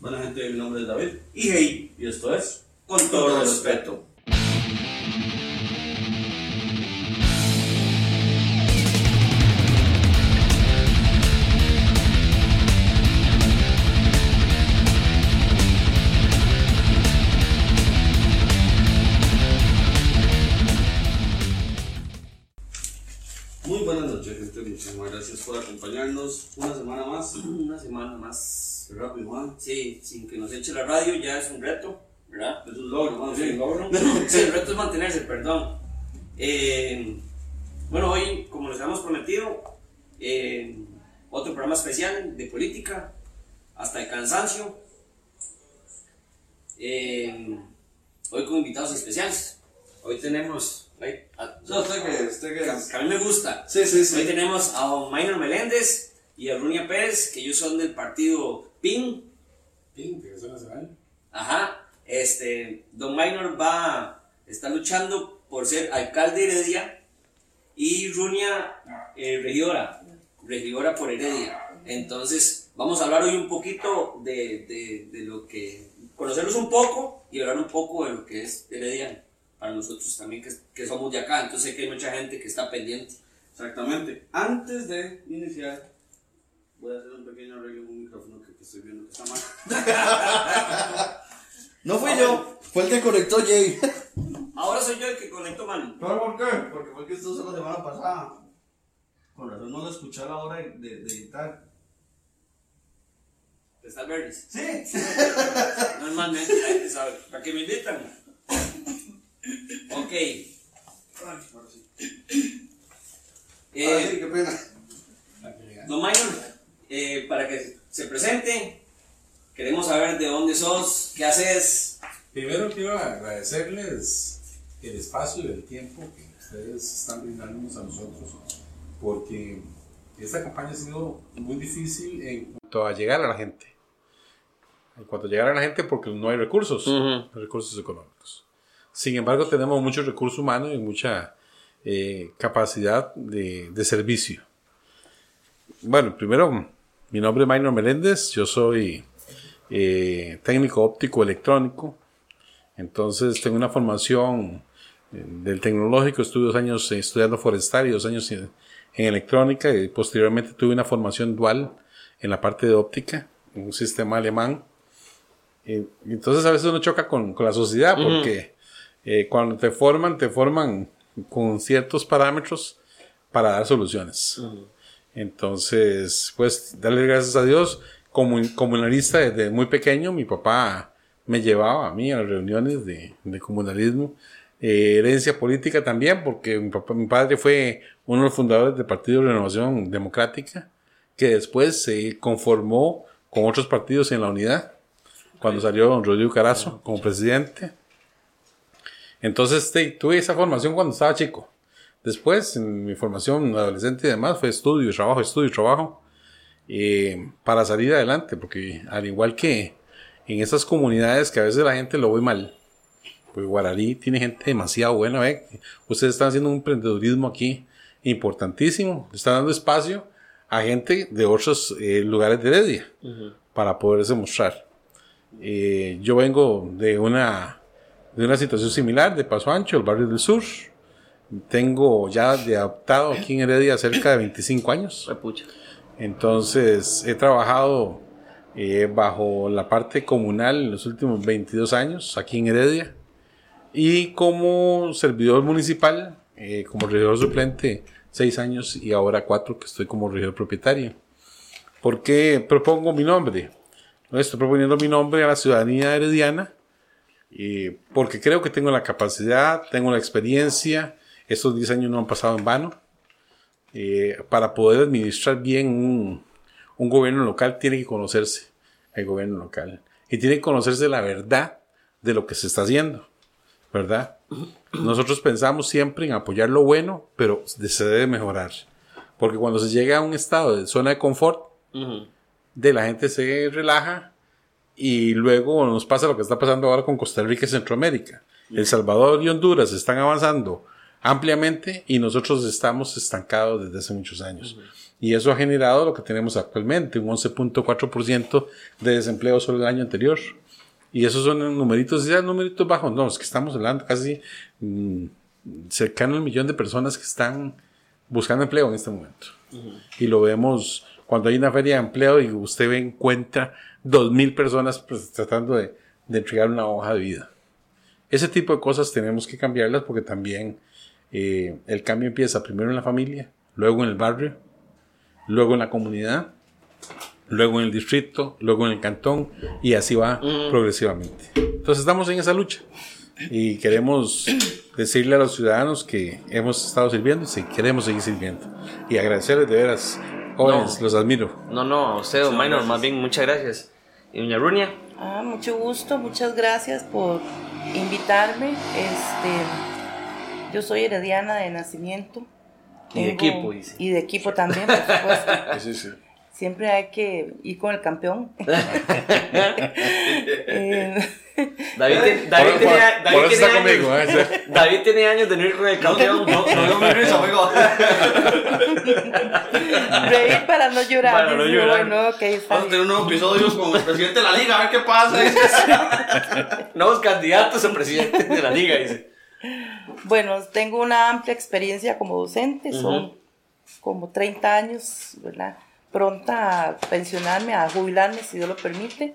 Buena gente, mi nombre es David Y hey, y esto es con todo respeto. Sí, sin que nos eche la radio ya es un reto, ¿verdad? Es un logro. Sí, Sí, logro. Sí, el reto es mantenerse, perdón. Eh, bueno, hoy, como les habíamos prometido, eh, otro programa especial de política, hasta el cansancio. Eh, hoy con invitados especiales. Hoy tenemos. a- No, usted que, usted que. que a mí me gusta. Sí, sí, Hoy sí. tenemos a don Minor Meléndez y a Runia Pérez, que ellos son del partido PIN. Integración Nacional. Ajá. Este, don Minor va, está luchando por ser alcalde de Heredia y Runia eh, regidora, regidora por Heredia. Entonces, vamos a hablar hoy un poquito de, de, de lo que, conocerlos un poco y hablar un poco de lo que es Heredia para nosotros también que, que somos de acá. Entonces, sé que hay mucha gente que está pendiente. Exactamente. Antes de iniciar, voy a hacer un pequeño arreglo en un micrófono estoy viendo que está mal. No fui yo, fue el que conectó Jay. Ahora soy yo el que conecto mal. ¿Pero por qué? Porque fue que esto hizo la semana pasada. Con razón no lo escuché a la hora de, de, de editar. Está el Bernis. Sí. Normalmente sabe. ¿Para qué me invitan? Ok. Ahora sí. Eh, Ahora sí, qué pena. Don Minor, eh, para que se presente, queremos saber de dónde sos, qué haces. Primero quiero agradecerles el espacio y el tiempo que ustedes están brindándonos a nosotros, porque esta campaña ha sido muy difícil en cuanto a llegar a la gente. En cuanto a llegar a la gente, porque no hay recursos, recursos económicos. Sin embargo, tenemos mucho recurso humano y mucha eh, capacidad de, de servicio. Bueno, primero, mi nombre es Minor Meléndez, yo soy eh, técnico óptico electrónico, entonces tengo una formación eh, del tecnológico, estuve dos años eh, estudiando forestal y dos años en, en electrónica y posteriormente tuve una formación dual en la parte de óptica, en un sistema alemán. Eh, entonces a veces uno choca con, con la sociedad porque eh, cuando te forman, te forman con ciertos parámetros para dar soluciones. Entonces, pues, darle gracias a Dios. Como comunalista desde muy pequeño, mi papá me llevaba a mí a las reuniones de, de comunalismo. Eh, herencia política también, porque mi, papá, mi padre fue uno de los fundadores del Partido de Renovación Democrática, que después se conformó con otros partidos en la unidad, cuando salió don Rodrigo Carazo como presidente. Entonces, este, tuve esa formación cuando estaba chico. Después, en mi formación adolescente y demás, fue estudio, trabajo, estudio, trabajo, eh, para salir adelante, porque al igual que en esas comunidades que a veces la gente lo ve mal, pues Guararí tiene gente demasiado buena, ¿ve? Ustedes están haciendo un emprendedurismo aquí importantísimo, están dando espacio a gente de otros eh, lugares de Heredia para poderse mostrar. Eh, yo vengo de una, de una situación similar, de Paso Ancho, el barrio del sur. Tengo ya de adaptado aquí en Heredia cerca de 25 años. Entonces he trabajado eh, bajo la parte comunal en los últimos 22 años aquí en Heredia y como servidor municipal, eh, como regidor suplente 6 años y ahora 4 que estoy como regidor propietario. ¿Por qué propongo mi nombre? No estoy proponiendo mi nombre a la ciudadanía herediana eh, porque creo que tengo la capacidad, tengo la experiencia, estos 10 años no han pasado en vano. Eh, para poder administrar bien un, un, gobierno local tiene que conocerse el gobierno local y tiene que conocerse la verdad de lo que se está haciendo, ¿verdad? Nosotros pensamos siempre en apoyar lo bueno, pero se debe mejorar, porque cuando se llega a un estado de zona de confort, uh -huh. de la gente se relaja y luego nos pasa lo que está pasando ahora con Costa Rica y Centroamérica. El Salvador y Honduras están avanzando ampliamente y nosotros estamos estancados desde hace muchos años. Uh -huh. Y eso ha generado lo que tenemos actualmente, un 11.4% de desempleo solo el año anterior. Y esos son numeritos, ya numeritos bajos, no, es que estamos hablando casi mm, cercano al millón de personas que están buscando empleo en este momento. Y lo vemos cuando hay una feria de empleo y usted ve, encuentra dos mil personas pues, tratando de, de entregar una hoja de vida. Ese tipo de cosas tenemos que cambiarlas porque también eh, el cambio empieza primero en la familia, luego en el barrio, luego en la comunidad, luego en el distrito, luego en el cantón y así va progresivamente. Entonces estamos en esa lucha y queremos decirle a los ciudadanos que hemos estado sirviendo y queremos seguir sirviendo. Y agradecerles de veras, jóvenes, No. los admiro. No, no, a usted, don Minor, más bien muchas gracias. ¿Y doña Runia? Ah, mucho gusto, muchas gracias por invitarme. Este, yo soy herediana de nacimiento. Y de equipo, dice. Y de equipo también, por supuesto. Sí, sí. Siempre hay que ir con el campeón. Eh, David, tiene- David Por- tiene, por- David por eso tiene está años, conmigo, ¿eh? David tiene años de no ir con el campeón. No, no mi risa, amigo. reír para no llorar. Para no llorar. Bueno, ok, está Vamos a tener bien. un nuevo episodio con el presidente de la liga, a ver qué pasa. Nuevos candidatos a presidente de la liga, dice. Bueno, tengo una amplia experiencia como docente, son como 30 años, ¿verdad? Pronta a pensionarme, a jubilarme, si Dios lo permite.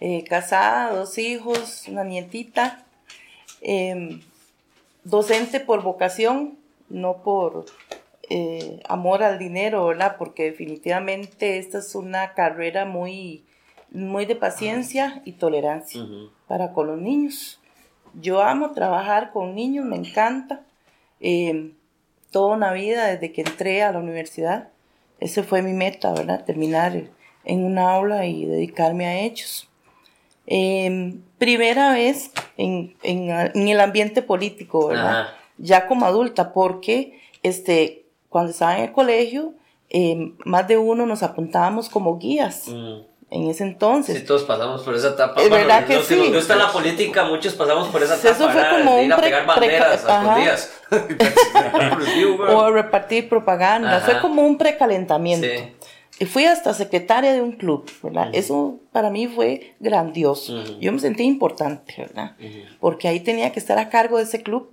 Eh, casada, dos hijos, una nietita. Em, docente por vocación, no por eh, amor al dinero, ¿verdad? Porque definitivamente esta es una carrera muy, muy de paciencia y tolerancia para con los niños. Yo amo trabajar con niños, me encanta. Eh, toda una vida desde que entré a la universidad. Ese fue mi meta, ¿verdad? Terminar en un aula y dedicarme a ellos. Eh, primera vez en, en- en el ambiente político, ¿verdad? Ajá. Ya como adulta, porque este, cuando estaba en el colegio, eh, más de uno nos apuntábamos como guías en ese entonces. Sí, todos pasamos por esa etapa. Es Bueno, verdad que los que nos sí. gusta la política, muchos pasamos por esa Sí, etapa. eso fue como un ir a pre- pegar banderas a o repartir propaganda. Ajá. Fue como un precalentamiento. Sí. Y fui hasta secretaria de un club, ¿verdad? Eso para mí fue grandioso. Ujú. Yo me sentí importante, ¿verdad? Porque ahí tenía que estar a cargo de ese club,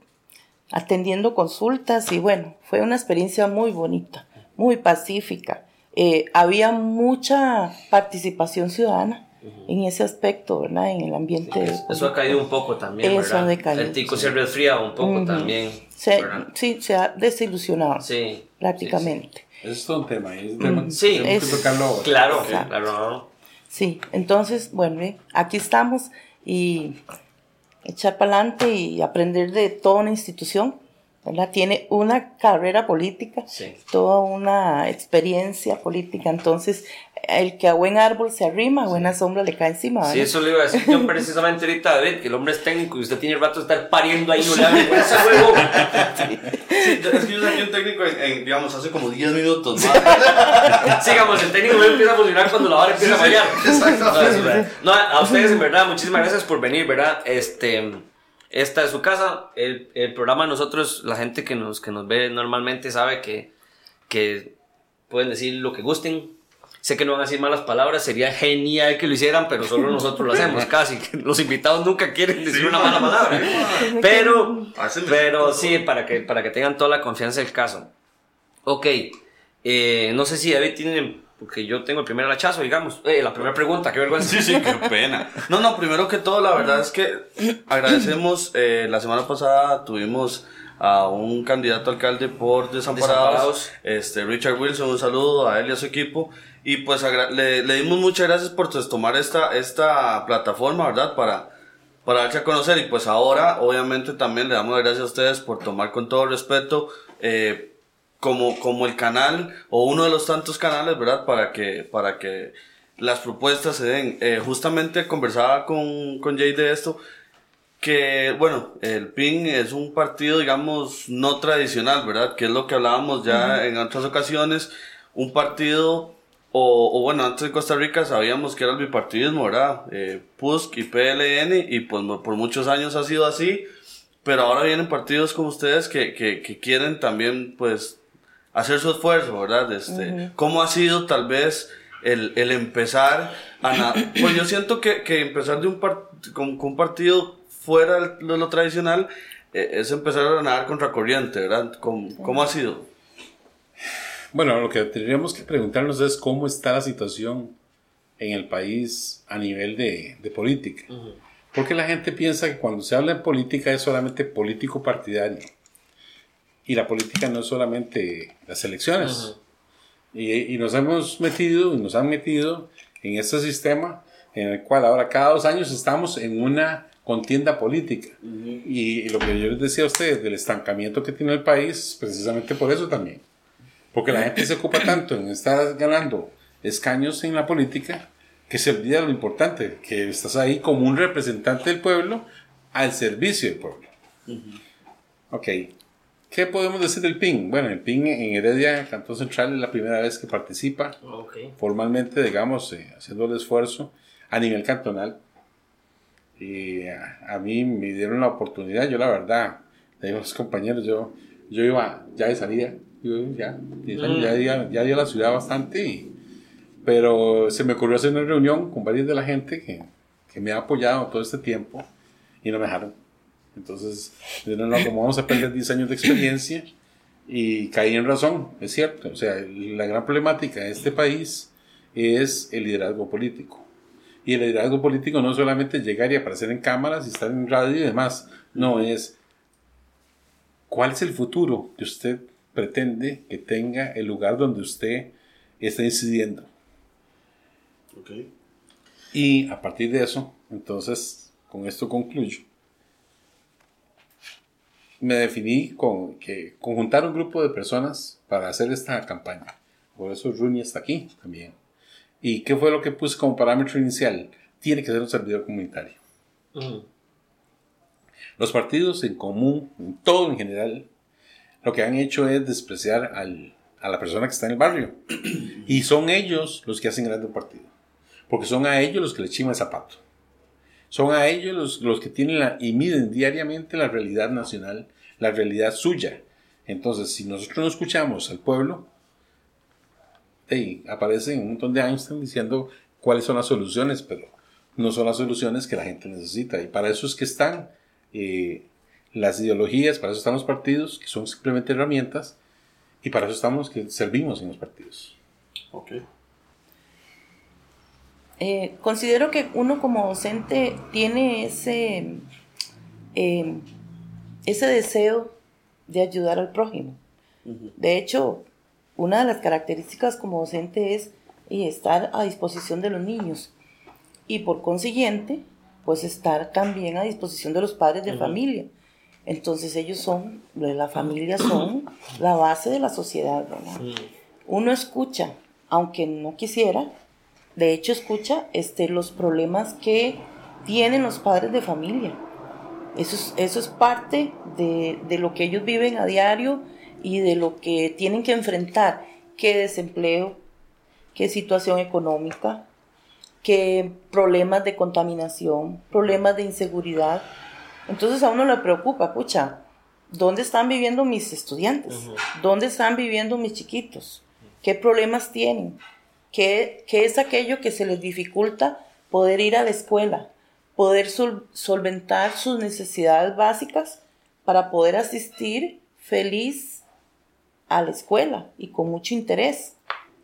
atendiendo consultas y bueno, fue una experiencia muy bonita, muy pacífica. Eh, había mucha participación ciudadana en ese aspecto, ¿verdad? En el ambiente. Eso, eso ha caído un poco también, Eso ¿verdad? ha decaído, El tico sí. se resfría un poco Ujú. también. Se- sí, se ha desilusionado Sí. prácticamente. Es todo un tema. es un tema que Sí, es- que tocarlo ahora. Claro, Exacto. claro. Sí, entonces, bueno, eh, aquí estamos y echar para adelante y aprender de toda una institución, ¿verdad? Tiene una carrera política, Sí. toda una experiencia política, entonces el que a buen árbol se arrima, a buena sombra le cae encima, Sí, ¿verdad? eso le iba a decir yo precisamente ahorita, David, que el hombre es técnico y usted tiene el rato de estar pariendo ahí, no le abre ese huevo. Sí, es que yo saqué un técnico en, en, digamos, hace como 10 minutos más. Sigamos, el técnico no empieza a funcionar cuando la vara empieza a fallar. exactamente. No. No, a ustedes en verdad, muchísimas gracias por venir, ¿verdad? Este, esta es su casa. El, el programa nosotros, la gente que nos, que nos ve normalmente sabe que, que pueden decir lo que gusten. Sé que no van a decir malas palabras, sería genial que lo hicieran, pero solo nosotros lo hacemos, casi. Los invitados nunca quieren decir una mala palabra. Pero, pero sí, para que, para que tengan toda la confianza del caso. Ok, eh, no sé si David tiene, porque yo tengo el primer hachazo, digamos. Eh, la primera pregunta, qué vergüenza. Sí, sí, qué pena. No, no, primero que todo, la verdad es que agradecemos. eh, la semana pasada tuvimos a un candidato alcalde por Desamparados, Desamparados. este Richard Wilson. Un saludo a él y a su equipo. Y pues le, le dimos muchas gracias por pues, tomar esta, esta plataforma, ¿verdad? Para, para darse a conocer. Y pues ahora, obviamente, también le damos las gracias a ustedes por tomar con todo respeto. eh, como, como el canal o uno de los tantos canales, ¿verdad? Para que, para que las propuestas se den. Eh, justamente conversaba con, con Jay de esto, que, bueno, el PIN es un partido, digamos, no tradicional, ¿verdad? Que es lo que hablábamos ya en otras ocasiones, un partido, o, o bueno, antes de Costa Rica sabíamos que era el bipartidismo, ¿verdad? Eh, PUSC y PLN, y pues por muchos años ha sido así, pero ahora vienen partidos como ustedes que, que, que quieren también, pues, hacer su esfuerzo, ¿verdad? Este, ¿Cómo ha sido tal vez el, el empezar a... Pues yo siento que, que empezar de un, par- con, con un partido fuera de lo tradicional eh, es empezar a nadar contracorriente, ¿verdad? ¿Cómo, cómo ha sido? Bueno, lo que tendríamos que preguntarnos es cómo está la situación en el país a nivel de, de política. Porque la gente piensa que cuando se habla de política es solamente político partidario. Y la política no es solamente las elecciones. y, y nos hemos metido, y nos han metido en este sistema en el cual ahora cada dos años estamos en una contienda política. y, y lo que yo les decía a ustedes del estancamiento que tiene el país, precisamente por eso también. Porque la gente se ocupa tanto en estar ganando escaños en la política que se olvida lo importante, que estás ahí como un representante del pueblo al servicio del pueblo. Ok, ¿qué podemos decir del PIN? Bueno, el PIN en Heredia, Cantón Central, es la primera vez que participa Ok. formalmente, digamos, eh, haciendo el esfuerzo a nivel cantonal. Y a, a mí me dieron la oportunidad, yo la verdad, le digo a los compañeros, yo, yo iba ya de salida, yo ya, ya, ya, ya di a la ciudad bastante, y- pero se me ocurrió hacer una reunión con varios de la gente que, que me ha apoyado todo este tiempo y no me dejaron. Entonces, no, como vamos a perder 10 años de experiencia, y caí en razón, es cierto. O sea, la gran problemática de este país es el liderazgo político. Y el liderazgo político no solamente llegar y aparecer en cámaras y estar en radio y demás. No, es cuál es el futuro que usted pretende que tenga el lugar donde usted está incidiendo. Y a partir de eso, entonces, con esto concluyo. Me definí con que conjuntar un grupo de personas para hacer esta campaña. Por eso Rooney está aquí también. ¿Y qué fue lo que puse como parámetro inicial? Tiene que ser un servidor comunitario. Los partidos en común, en todo en general, lo que han hecho es despreciar al- a la persona que está en el barrio. Y son ellos los que hacen grande un partido. Porque son a ellos los que le chiman el zapato. Son a ellos los, los que tienen la, y miden diariamente la realidad nacional, la realidad suya. Entonces, si nosotros no escuchamos al pueblo, hey, aparecen un montón de están diciendo cuáles son las soluciones, pero no son las soluciones que la gente necesita. Y para eso es que están eh, las ideologías, para eso están los partidos, que son simplemente herramientas, y para eso estamos que servimos en los partidos. Ok. Eh, considero que uno como docente tiene ese, eh, ese deseo de ayudar al prójimo. De hecho, una de las características como docente es y estar a disposición de los niños y por consiguiente, pues estar también a disposición de los padres de familia. Entonces ellos son, la familia son la base de la sociedad, ¿verdad? Uno escucha, aunque no quisiera, de hecho escucha este, los problemas que tienen los padres de familia. Eso es, eso es parte de, de lo que ellos viven a diario y de lo que tienen que enfrentar, qué desempleo, qué situación económica, qué problemas de contaminación, problemas de inseguridad. Entonces a uno le preocupa, pucha, ¿dónde están viviendo mis estudiantes? ¿Dónde están viviendo mis chiquitos? ¿Qué problemas tienen? ¿Qué, qué es aquello que se les dificulta poder ir a la escuela? Poder sol- solventar sus necesidades básicas para poder asistir feliz a la escuela y con mucho interés.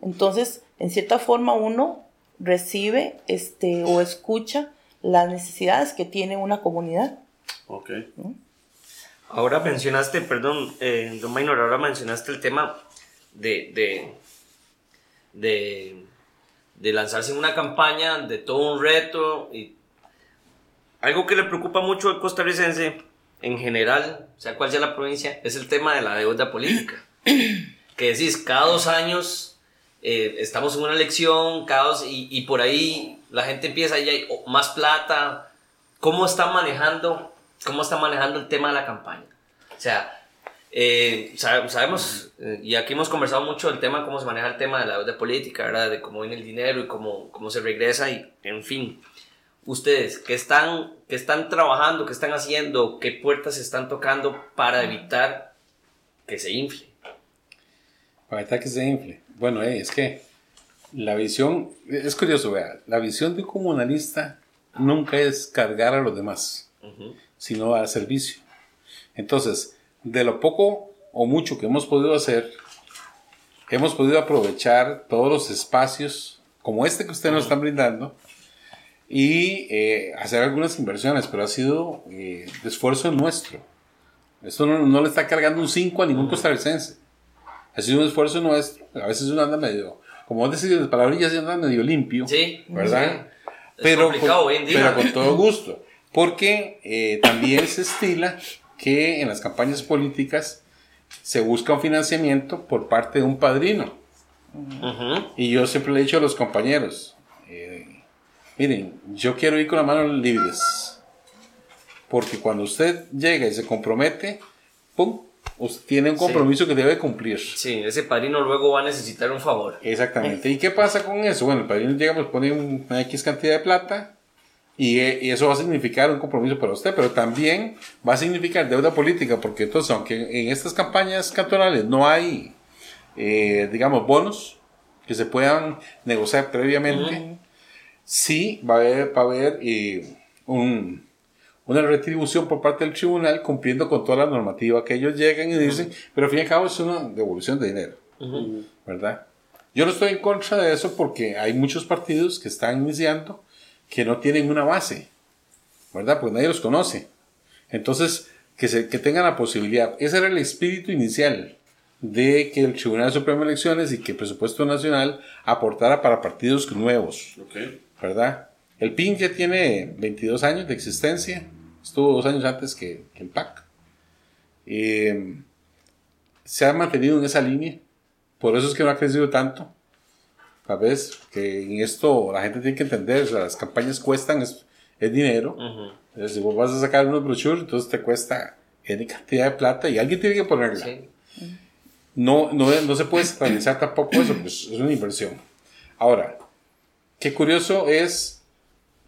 Entonces, en cierta forma, uno recibe este, o escucha las necesidades que tiene una comunidad. Ok. Ahora mencionaste, perdón, eh, don Maynor, ahora mencionaste el tema de, de, de, de lanzarse en una campaña, de todo un reto. Y algo que le preocupa mucho al costarricense en general, sea cual sea la provincia, es el tema de la deuda política. que decís, cada dos años eh, estamos en una elección, cada dos, y, y por ahí la gente empieza, ya hay más plata. ¿Cómo está manejando, cómo está manejando el tema de la campaña? O sea, eh, sabe- sabemos, eh, y aquí hemos conversado mucho del tema, cómo se maneja el tema de la deuda política, ¿verdad? De cómo viene el dinero y cómo, cómo se regresa y, en fin. Ustedes, ¿qué están, qué están trabajando, qué están haciendo, qué puertas están tocando para evitar que se infle? Para evitar que se infle. Bueno, eh, es que la visión, es curioso, vea, la visión de un comunalista nunca es cargar a los demás, sino dar servicio. Entonces, de lo poco o mucho que hemos podido hacer, hemos podido aprovechar todos los espacios como este que ustedes nos están brindando y eh, hacer algunas inversiones, pero ha sido eh, de esfuerzo nuestro. Esto no, no le está cargando un 5 a ningún costarricense. Ha sido un esfuerzo nuestro. A veces uno anda medio, como vos decís, las palabrillas anda medio limpio. Sí. ¿Verdad? Es Pero complicado con, pero con todo gusto. Porque eh, también se estila que en las campañas políticas se busca un financiamiento por parte de un padrino. Ujú. Y yo siempre le he dicho a los compañeros, eh, miren, yo quiero ir con las manos libres. Porque cuando usted llega y se compromete, ¡pum! Usted tiene un Sí. compromiso que debe cumplir. Sí, ese padrino luego va a necesitar un favor. Exactamente. ¿Y qué pasa con eso? Bueno, el padrino llega, pues pone un- una X cantidad de plata y, y eso va a significar un compromiso para usted, pero también va a significar deuda política, porque entonces, aunque en estas campañas cantonales no hay, eh, digamos, bonos que se puedan negociar previamente, sí va a haber, va a haber eh, un- una retribución por parte del tribunal cumpliendo con toda la normativa que ellos llegan y dicen, pero al fin y al cabo es una devolución de dinero. ¿verdad? Yo no estoy en contra de eso porque hay muchos partidos que están iniciando que no tienen una base, ¿verdad? Porque nadie los conoce. Entonces, que, se, que tengan la posibilidad. Ese era el espíritu inicial de que el Tribunal Supremo de Elecciones y que el presupuesto nacional aportara para partidos nuevos. ¿verdad? El PIN ya tiene 22 años de existencia, estuvo dos años antes que, que el PAC. Eh, se ha mantenido en esa línea, por eso es que no ha crecido tanto. ¿Sabes? Que en esto la gente tiene que entender, o sea, las campañas cuestan, es, es dinero. Entonces, si vos vas a sacar unos brochures, entonces te cuesta N cantidad de plata y alguien tiene que ponerla. Sí. No, no, no se puede satanizar tampoco eso, pues es una inversión. Ahora, qué curioso es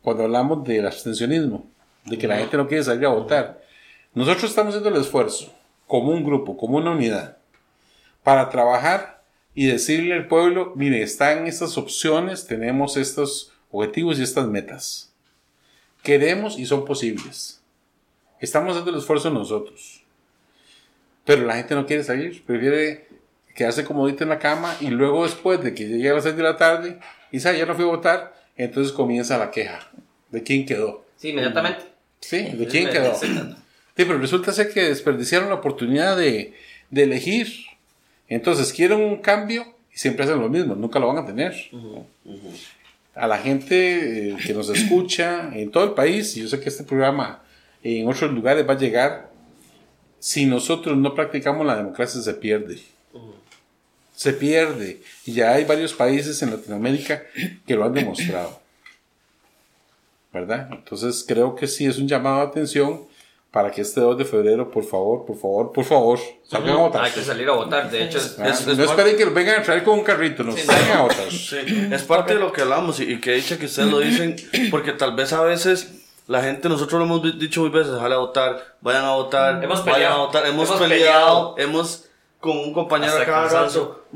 cuando hablamos del abstencionismo, de que la gente no quiere salir a votar. Nosotros estamos haciendo el esfuerzo, como un grupo, como una unidad, para trabajar y decirle al pueblo, mire, están estas opciones, tenemos estos objetivos y estas metas. Queremos y son posibles. Estamos haciendo el esfuerzo nosotros. Pero la gente no quiere salir, prefiere quedarse comodita en la cama y luego después de que llegue a las 6 de la tarde y sabe, ya no fui a votar, entonces comienza la queja de quién quedó. Sí, inmediatamente. Sí, de quién quedó. sí. Sí, pero resulta ser que desperdiciaron la oportunidad de, de elegir. Entonces quieren un cambio y siempre hacen lo mismo, nunca lo van a tener. A la gente eh, que nos escucha en todo el país, y yo sé que este programa en otros lugares va a llegar, si nosotros no practicamos la democracia se pierde. Se pierde. Y ya hay varios países en Latinoamérica que lo han demostrado. ¿Verdad? Entonces creo que sí es un llamado de atención para que este 2 de febrero, por favor, por favor, por favor, salgan a votar. Hay que salir a votar. De hecho, es- Ah, es- no es esperen que los vengan a traer con un carrito, no, Sí, salgan a votar. Sí, es parte de lo que hablamos y, y que dicha que ustedes lo dicen, porque tal vez a veces la gente, nosotros lo hemos di- dicho muy veces, sale a votar, vayan a votar, Hemos vayan peleado, a votar, hemos, hemos peleado, peleado. hemos con un compañero acá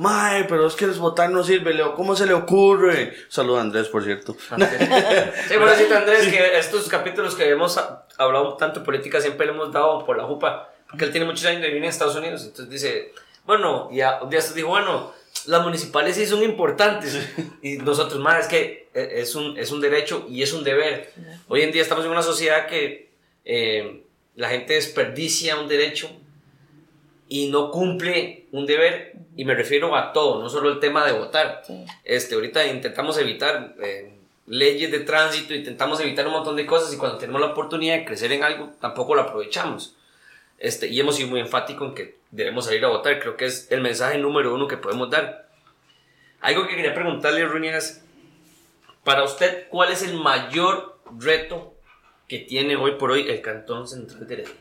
mae, pero es que el votar no sirve, Leo, ¿cómo se le ocurre? Saluda a Andrés, por cierto. Sí, por decirte, Andrés, que estos capítulos que hemos ha- hablado tanto de política siempre le hemos dado por la jupa, porque él tiene muchos años de vivir en Estados Unidos. Entonces dice, bueno, y a- un día se dijo, bueno, las municipales sí son importantes. Y nosotros, más, es que eh, es un, es un derecho y es un deber. Hoy en día estamos en una sociedad que eh, la gente desperdicia un derecho y no cumple un deber, y me refiero a todo, no solo el tema de votar. Sí. Este, ahorita intentamos evitar eh, leyes de tránsito, intentamos evitar un montón de cosas y cuando tenemos la oportunidad de crecer en algo, tampoco lo aprovechamos. Este, y hemos sido muy enfáticos en que debemos salir a votar, creo que es el mensaje número uno que podemos dar. Algo que quería preguntarle, es, para usted, ¿cuál es el mayor reto que tiene hoy por hoy el Cantón Central de Heredia?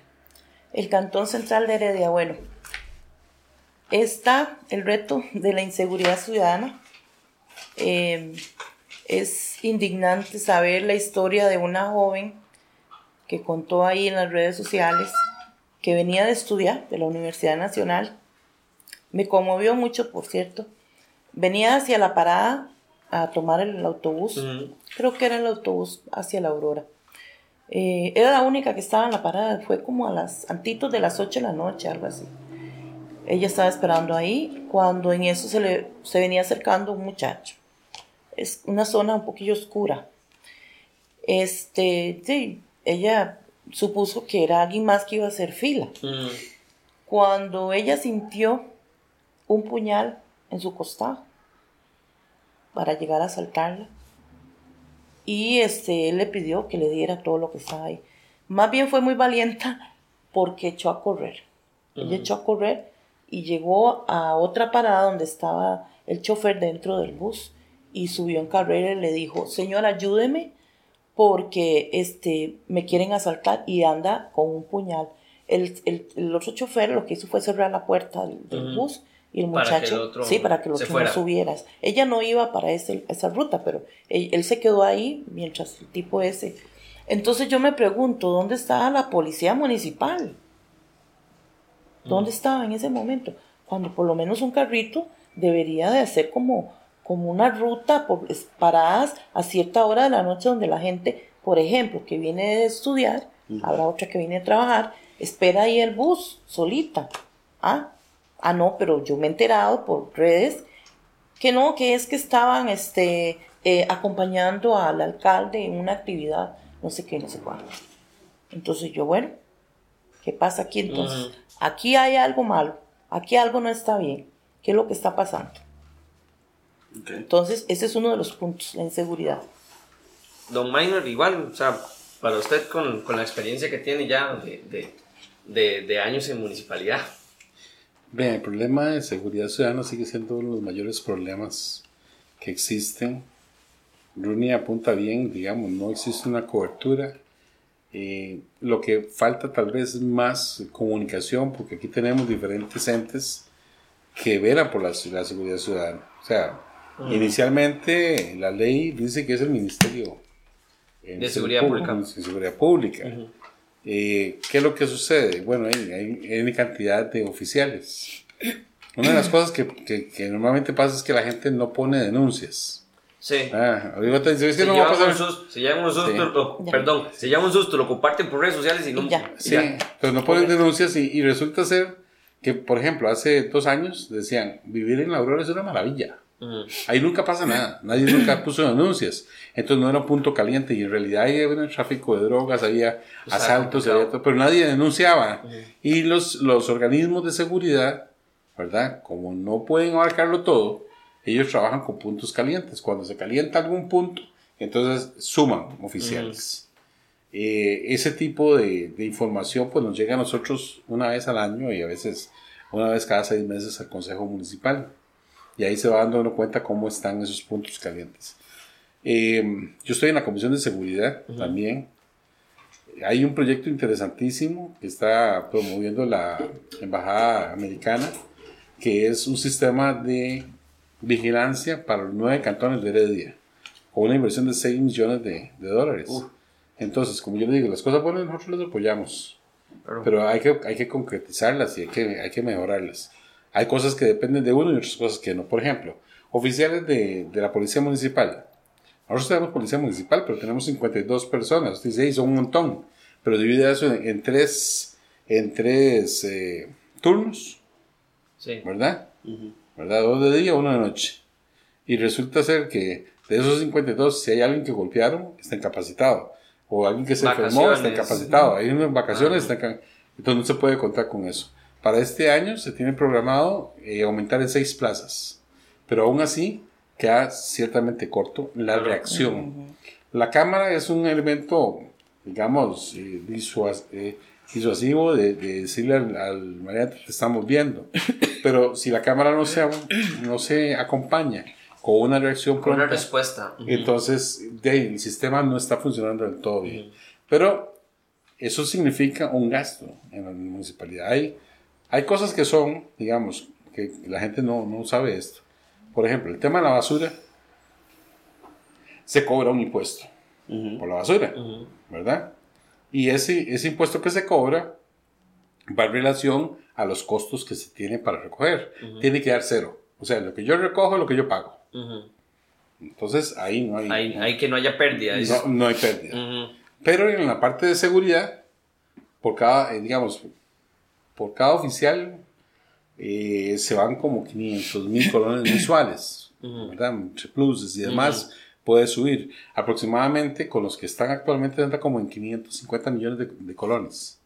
El Cantón Central de Heredia, bueno, está el reto de la inseguridad ciudadana. Eh, es indignante saber la historia de una joven que contó ahí en las redes sociales que venía de estudiar de la Universidad Nacional Me conmovió mucho, por cierto. Venía hacia la parada a tomar el autobús. Creo que era el autobús hacia la Aurora. Eh, era la única que estaba en la parada. Fue como a las antitos de las 8 de la noche, algo así. Ella estaba esperando ahí cuando en eso se le se venía acercando un muchacho. Es una zona un poquillo oscura. Este, sí, ella supuso que era alguien más que iba a hacer fila. Mm. Cuando ella sintió un puñal en su costado para llegar a asaltarla. Y este, él le pidió que le diera todo lo que estaba ahí. Más bien fue muy valienta porque echó a correr. Ella echó a correr y llegó a otra parada donde estaba el chofer dentro del bus y subió en carrera y le dijo, señor, ayúdeme porque este, me quieren asaltar y anda con un puñal. El, el, el otro chofer lo que hizo fue cerrar la puerta del, bus y el Para que el muchacho, otro sí, para que el otro no subieras. Ella no iba para ese, esa ruta, pero él, él se quedó ahí mientras el tipo ese. Entonces yo me pregunto, ¿dónde estaba la policía municipal? ¿Dónde estaba en ese momento? Cuando por lo menos un carrito debería de hacer como, como una ruta por paradas a cierta hora de la noche donde la gente, por ejemplo, que viene de estudiar, habrá otra que viene a trabajar, espera ahí el bus solita. Ah, ah no, pero yo me he enterado por redes que no, que es que estaban este, eh, acompañando al alcalde en una actividad, no sé qué, no sé cuándo. Entonces yo, bueno, ¿qué pasa aquí entonces? Ujú. Aquí hay algo malo, aquí algo no está bien. ¿Qué es lo que está pasando? Entonces, ese es uno de los puntos, la inseguridad. Don Minor, igual, o sea, para usted con, con la experiencia que tiene ya de, de, de, de años en municipalidad. Bien, el problema de seguridad ciudadana sigue siendo uno de los mayores problemas que existen. Rooney apunta bien, digamos, no existe una cobertura. Eh, lo que falta tal vez es más comunicación, porque aquí tenemos diferentes entes que velan por la, la seguridad ciudadana. O sea, inicialmente la ley dice que es el Ministerio eh, De Seguridad Pública. de Seguridad Pública. Eh, ¿Qué es lo que sucede? Bueno, hay, hay, cantidad de oficiales. Una de las cosas que, que- que normalmente pasa es que la gente no pone denuncias. Sí. Ah, ahorita que se, no va a un susto, se llevan un susto, Sí. lo- Ya. perdón, se llevan un susto, lo comparten por redes sociales y no. Y ya. Sí, ya. pero no ponen denuncias y, y resulta ser que, por ejemplo, hace dos años decían, vivir en la Aurora es una maravilla. Ahí nunca pasa nada, nadie nunca puso denuncias. Entonces no era un punto caliente y en realidad ahí había un tráfico de drogas, había asaltos, había todo, pero nadie denunciaba. Y los, los organismos de seguridad, ¿verdad? Como no pueden abarcarlo todo, ellos trabajan con puntos calientes. Cuando se calienta algún punto, entonces suman oficiales. Eh, ese tipo de, de información pues nos llega a nosotros una vez al año y a veces una vez cada seis meses al Consejo Municipal. Y ahí se va dando uno cuenta cómo están esos puntos calientes. Eh, yo estoy en la Comisión de Seguridad también. Hay un proyecto interesantísimo que está promoviendo la Embajada Americana, que es un sistema de vigilancia para los nueve cantones de Heredia, con una inversión de 6 millones de, de dólares. Entonces, como yo le digo, las cosas buenas nosotros las apoyamos, Claro. pero hay que, hay que concretizarlas y hay que, hay que mejorarlas. Hay cosas que dependen de uno y otras cosas que no. Por ejemplo, oficiales de, de la Policía Municipal. Nosotros tenemos Policía Municipal, pero tenemos 52 personas. Usted dice, "Ey, son un montón. Pero divide eso en, en tres, en tres eh, turnos. Sí. ¿verdad? ¿Verdad? Dos de día, uno de noche. Y resulta ser que de esos 52, si hay alguien que golpearon, está incapacitado. O alguien que se enfermó, está Vacaciones. incapacitado. Hay unas vacaciones, está inca- entonces no se puede contar con eso. Para este año se tiene programado eh, aumentar en seis plazas. Pero aún así, queda ciertamente corto la reacción. La cámara es un elemento, digamos, eh, disuas- eh, disuasivo de, de decirle al, al mariachi te estamos viendo. Pero si la cámara no se, no se acompaña con una reacción Con una pronta, respuesta. Ujú. entonces de el sistema no está funcionando del todo bien. Pero eso significa un gasto en la municipalidad. Hay, hay cosas que son, digamos, que la gente no, no sabe esto. Por ejemplo, el tema de la basura, se cobra un impuesto por la basura, ¿verdad? Y ese, ese impuesto que se cobra va en relación a los costos que se tiene para recoger. Tiene que dar cero. O sea, lo que yo recojo es lo que yo pago. Ujú. Entonces ahí no hay, Hay, hay que no haya pérdida. no, no hay pérdida. Ujú. Pero en la parte de seguridad, por cada, eh, digamos, por cada oficial eh, se van como 500 mil colones mensuales, ¿verdad? Entre pluses y demás, puede subir. Aproximadamente con los que están actualmente anda como en 550 millones de, de colones.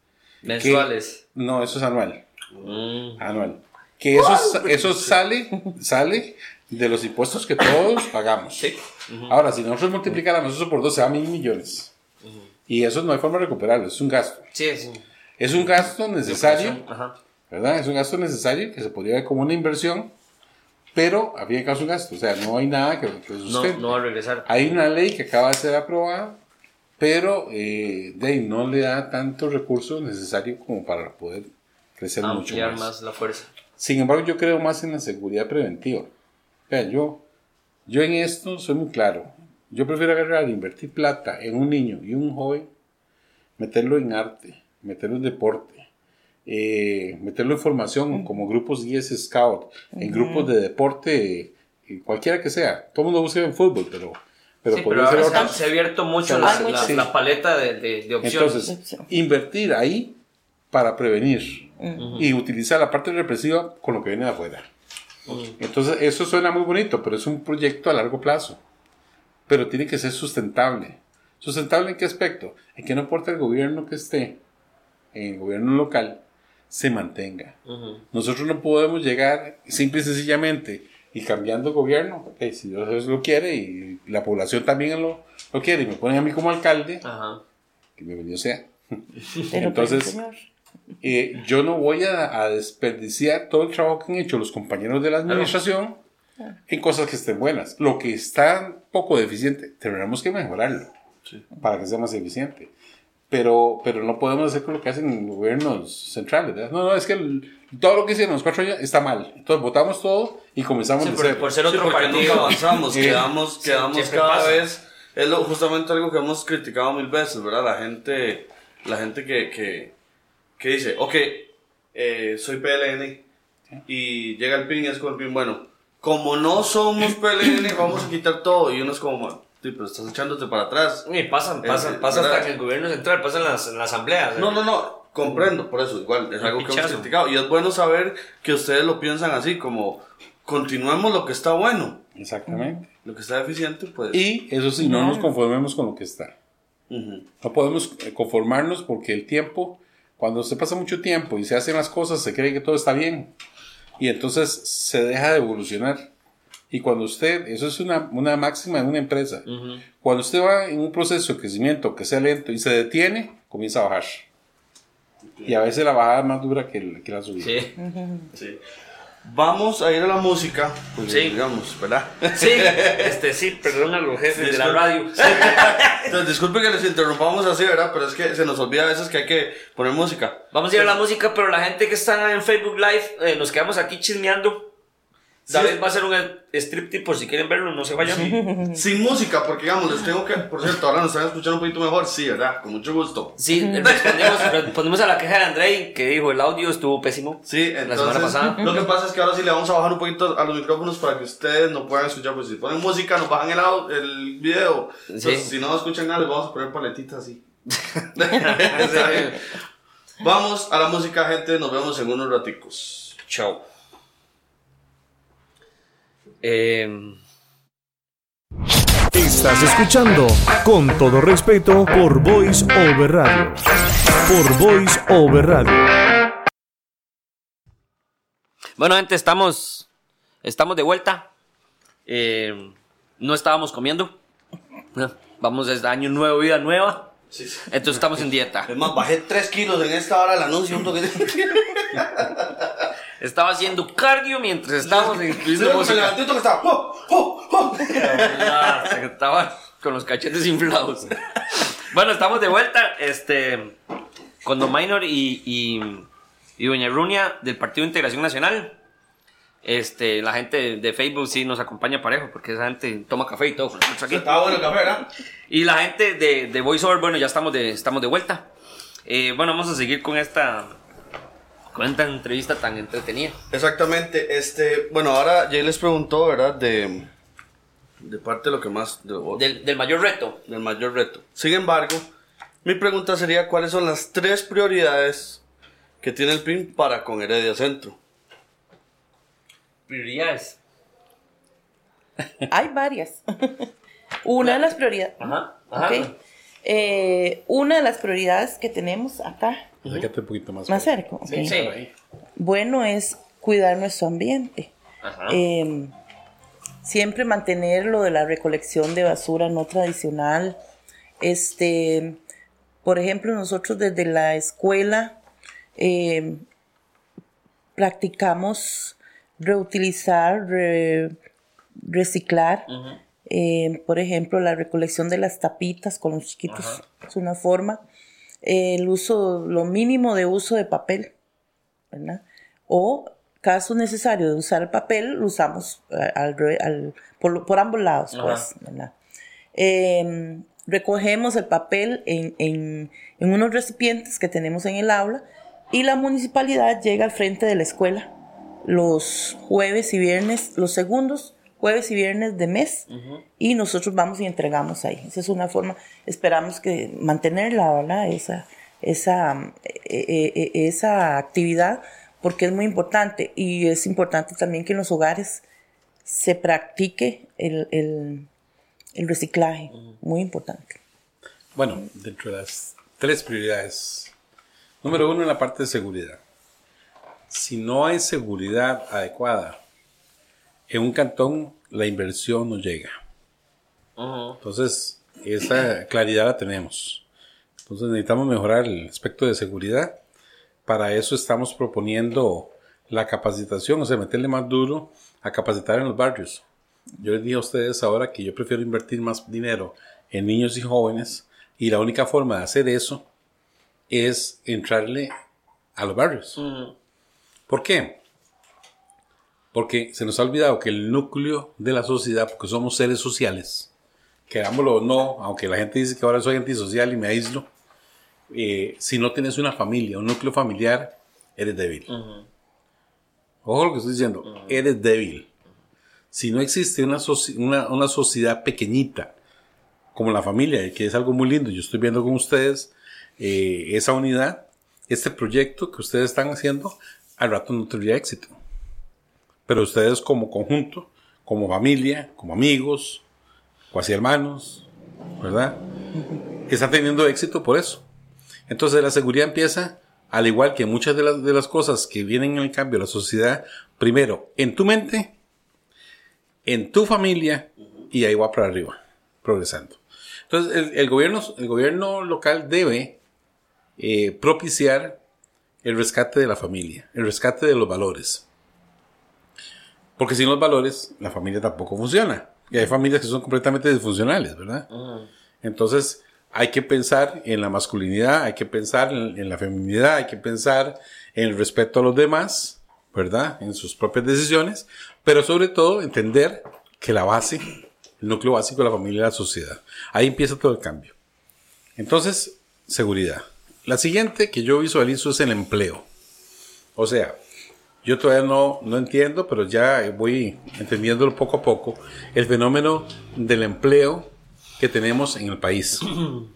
Mensuales. No, eso es anual. Mm. Anual. Que eso, sa- eso sale, sale de los impuestos que todos pagamos. Sí. Ahora, si nosotros multiplicáramos eso por 12, a mil millones. Y eso no hay forma de recuperarlo, es un gasto. Sí, es. Es un gasto necesario. ¿verdad? Es un gasto necesario que se podría ver como una inversión, pero a fin de cabo es un gasto. O sea, no hay nada que, que No, no va a regresar. Hay una ley que acaba de ser aprobada, pero eh, de no le da tantos recursos necesarios como para poder crecer mucho Ampliar más. más la fuerza. Sin embargo, yo creo más en la seguridad preventiva. Vean, yo, yo en esto soy muy claro. Yo prefiero agarrar, invertir plata en un niño y un joven, meterlo en arte, meterlo en deporte, eh, meterlo en formación como grupos guías scout, en grupos de deporte, eh, cualquiera que sea. Todo el mundo busca en fútbol, pero, pero sí, podría pero ser ahora se, ha abierto mucho la, la- sí. la paleta de, de, de opciones. Entonces, invertir ahí para prevenir y utilizar la parte represiva con lo que viene de afuera. Entonces, eso suena muy bonito, pero es un proyecto a largo plazo. Pero tiene que ser sustentable. ¿Sustentable en qué aspecto? En que no importa el gobierno que esté, en el gobierno local, se mantenga. Ujú. Nosotros no podemos llegar simple y sencillamente y cambiando gobierno, ok, si Dios lo quiere y la población también lo, lo quiere y me ponen a mí como alcalde, Ajá. que bienvenido sea. Entonces, eh, yo no voy a, a desperdiciar todo el trabajo que han hecho los compañeros de la administración en cosas que estén buenas. Lo que está poco deficiente, tendremos que mejorarlo para que sea más eficiente. Pero, pero no podemos hacer con lo que hacen gobiernos centrales. ¿verdad? No, no, es que el- todo lo que hicieron en los cuatro años está mal. Entonces votamos todo y comenzamos Sí, de por, cero. por ser Sí, otro porque partido. nunca avanzamos, Eh, quedamos, quedamos siempre cada pasa. vez. Es lo, justamente algo que hemos criticado mil veces, ¿verdad? La gente, la gente que, que, que dice, ok, eh, soy PLN y llega el PIN y es con el PIN, bueno, como no somos PLN, vamos a quitar todo. Y uno es como, sí, pero estás echándote para atrás. Y pasan, pasan, Eh, pasa hasta en el gobierno central, pasa en las, en las asambleas. ¿eh? No, no, no, comprendo, por eso, igual, es algo que hemos criticado. Y es bueno saber que ustedes lo piensan así, como, continuemos lo que está bueno, Exactamente. lo que está deficiente, pues. Y eso sí, no nos conformemos con lo que está. No podemos eh, conformarnos porque el tiempo, cuando se pasa mucho tiempo y se hacen las cosas, se cree que todo está bien. Y entonces se deja de evolucionar. Y cuando usted, eso es una, una máxima en una empresa, cuando usted va en un proceso de crecimiento que sea lento y se detiene, comienza a bajar. Y a veces la bajada es más dura que, el- que la subida. Sí. Sí. Vamos a ir a la música, pues Sí. digamos, ¿verdad? Sí, este, sí, perdón a los jefes de la radio. Entonces, disculpe que les interrumpamos así, ¿verdad? Pero es que se nos olvida a veces que hay que poner música. Vamos a ir a la música, pero la gente que está en Facebook Live, eh, nos quedamos aquí chismeando. David va a hacer un striptease por si quieren verlo, no se vayan. Sin música, porque digamos, les tengo que, por cierto, ahora nos están escuchando un poquito mejor, sí, ¿verdad? Con mucho gusto. Sí, respondemos, respondemos a la queja de Andrei, que dijo el audio estuvo pésimo. Sí, La entonces, semana pasada. lo que pasa es que ahora sí le vamos a bajar un poquito a los micrófonos para que ustedes no puedan escuchar, pues si ponen música, nos bajan el, au- el video. Entonces, Sí. si no escuchan nada, les vamos a poner paletitas así. Vamos a la música, gente, nos vemos en unos raticos. Chao. Eh, Estás escuchando, con todo respeto, por Voice Over Radio. Por Voice Over Radio. bueno, gente, estamos, estamos de vuelta. Eh, no estábamos comiendo. Vamos desde año nuevo, vida nueva. Sí, sí. Entonces estamos en dieta. Es más, bajé 3 kilos en esta hora del anuncio. Un toque de... Estaba haciendo cardio mientras estábamos en Sí, me levanté estaba... ¡Oh, oh, oh! Ah, Estaba con los cachetes inflados. Bueno, estamos de vuelta. Este, con Don Minor y, y, y Doña Runia del Partido de Integración Nacional. Este, la gente de, Facebook sí nos acompaña parejo, porque esa gente toma café y todo aquí. Estaba bueno el café, ¿verdad? Y la gente de, de VoiceOver, bueno, ya estamos de, estamos de vuelta. Eh, bueno, vamos a seguir con esta cuenta entrevista tan entretenida. Exactamente, este, bueno, ahora Jay les preguntó, ¿verdad? De, de parte de lo que más, de- Del, del mayor reto. del mayor reto. Sin embargo, mi pregunta sería, ¿cuáles son las tres prioridades que tiene el PIN para con Heredia Centro? Prioridades. Hay varias. una de las prioridades. Ajá. Ajá. ok. Eh, una de las prioridades que tenemos acá, Acércate un poquito más. cerca. Sí. Bueno, es cuidar nuestro ambiente. Ajá. Eh, siempre mantener lo de la recolección de basura no tradicional. Este, por ejemplo, nosotros desde la escuela eh, practicamos reutilizar, re- reciclar. Eh, por ejemplo, la recolección de las tapitas con los chiquitos es una forma. Eh, el uso, lo mínimo de uso de papel. ¿verdad? O caso necesario de usar el papel, lo usamos eh, al, al- por, por ambos lados, Ajá. pues, ¿verdad? Eh, recogemos el papel en, en- en unos recipientes que tenemos en el aula y la municipalidad llega al frente de la escuela los jueves y viernes, los segundos jueves y viernes de mes y nosotros vamos y entregamos ahí. Esa es una forma, esperamos que mantenerla, ¿verdad? Esa, esa, eh, eh, eh, esa actividad porque es muy importante y es importante también que en los hogares se practique el, el- el reciclaje, muy importante. Bueno, dentro de las tres prioridades. Número uno en la parte de seguridad. Si no hay seguridad adecuada en un cantón, la inversión no llega. Ujú. Entonces, esa claridad la tenemos. Entonces necesitamos mejorar el aspecto de seguridad. Para eso estamos proponiendo la capacitación, o sea, meterle más duro a capacitar en los barrios. Yo les dije a ustedes ahora que yo prefiero invertir más dinero en niños y jóvenes y la única forma de hacer eso es entrarle a los barrios. Ujú. ¿Por qué? Porque se nos ha olvidado que el núcleo de la sociedad, porque somos seres sociales, querámoslo o no, aunque la gente dice que ahora soy antisocial y me aíslo, eh, si no tienes una familia, un núcleo familiar, eres débil. Ojo lo que estoy diciendo, eres débil. Si no existe una, soci- una, una sociedad pequeñita, como la familia, que es algo muy lindo, yo estoy viendo con ustedes eh, esa unidad, este proyecto que ustedes están haciendo, al rato no tendría éxito. Pero ustedes como conjunto, como familia, como amigos, cuasi hermanos, ¿verdad? Están teniendo éxito por eso. Entonces la seguridad empieza, al igual que muchas de las, de las cosas que vienen en el cambio de la sociedad, primero en tu mente, en tu familia y ahí va para arriba, progresando. Entonces el, el gobierno, el gobierno local debe eh, propiciar el rescate de la familia, el rescate de los valores. Porque sin los valores, la familia tampoco funciona. Y hay familias que son completamente disfuncionales, ¿verdad? Entonces, hay que pensar en la masculinidad, hay que pensar en, en la feminidad, hay que pensar en el respeto a los demás, ¿verdad? En sus propias decisiones, pero sobre todo entender que la base, el núcleo básico de la familia es la sociedad. Ahí empieza todo el cambio. Entonces, seguridad. La siguiente que yo visualizo es el empleo. O sea, yo todavía no, no entiendo, pero ya voy entendiéndolo poco a poco, el fenómeno del empleo que tenemos en el país,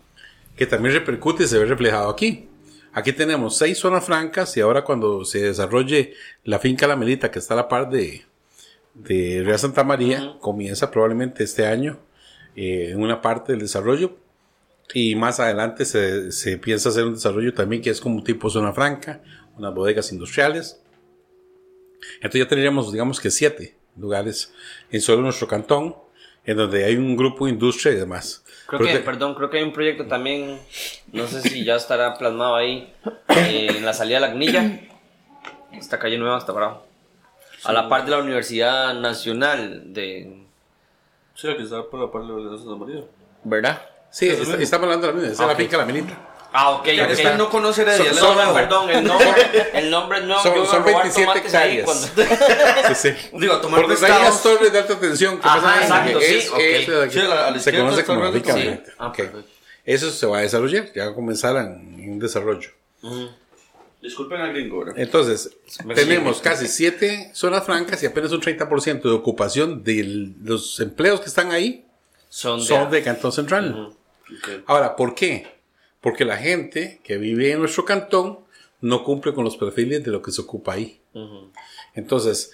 que también repercute y se ve reflejado aquí. Aquí tenemos seis zonas francas y ahora cuando se desarrolle la finca La Melita, que está a la par de, de Real Santa María, comienza probablemente este año eh, en una parte del desarrollo y más adelante se, se piensa hacer un desarrollo también que es como tipo zona franca, unas bodegas industriales. Entonces ya tendríamos, digamos que siete lugares en solo nuestro cantón, en donde hay un grupo de industria y demás. Creo Pero que, te- perdón, creo que hay un proyecto también, no sé si ya estará plasmado ahí, eh, en la salida de la Agnilla, esta calle nueva hasta abajo, a la par de la Universidad Nacional de... Sí, la que está por la parte de la Santa María. ¿Verdad? sí, está- estamos hablando de la misma, esa es Ok. la finca La Melita. Ah, ok, Ya ok. que usted no conoce Son- le son- doy- perdón, el nombre, el nombre es nuevo. Son- son robar 27 tomates ahí hectáreas. cuando- Sí, sí. Digo, a tomar Por donde hay pescados. las torres de alta tensión que Ajá, pasan ahí, exacto, que sí, es- ok. eso de aquí. Sí, la- la se conoce como finca sí. Ah, Ok. perfecto. Eso se va a desarrollar, ya va a comenzar en, en un desarrollo. Disculpen al gringo, ¿verdad? Entonces, Me tenemos casi 7 zonas francas y apenas un 30% de ocupación de los empleos que están ahí Son, son de, de Cantón Central. Ok. Ahora, ¿por qué? Porque la gente que vive en nuestro cantón no cumple con los perfiles de lo que se ocupa ahí. Entonces,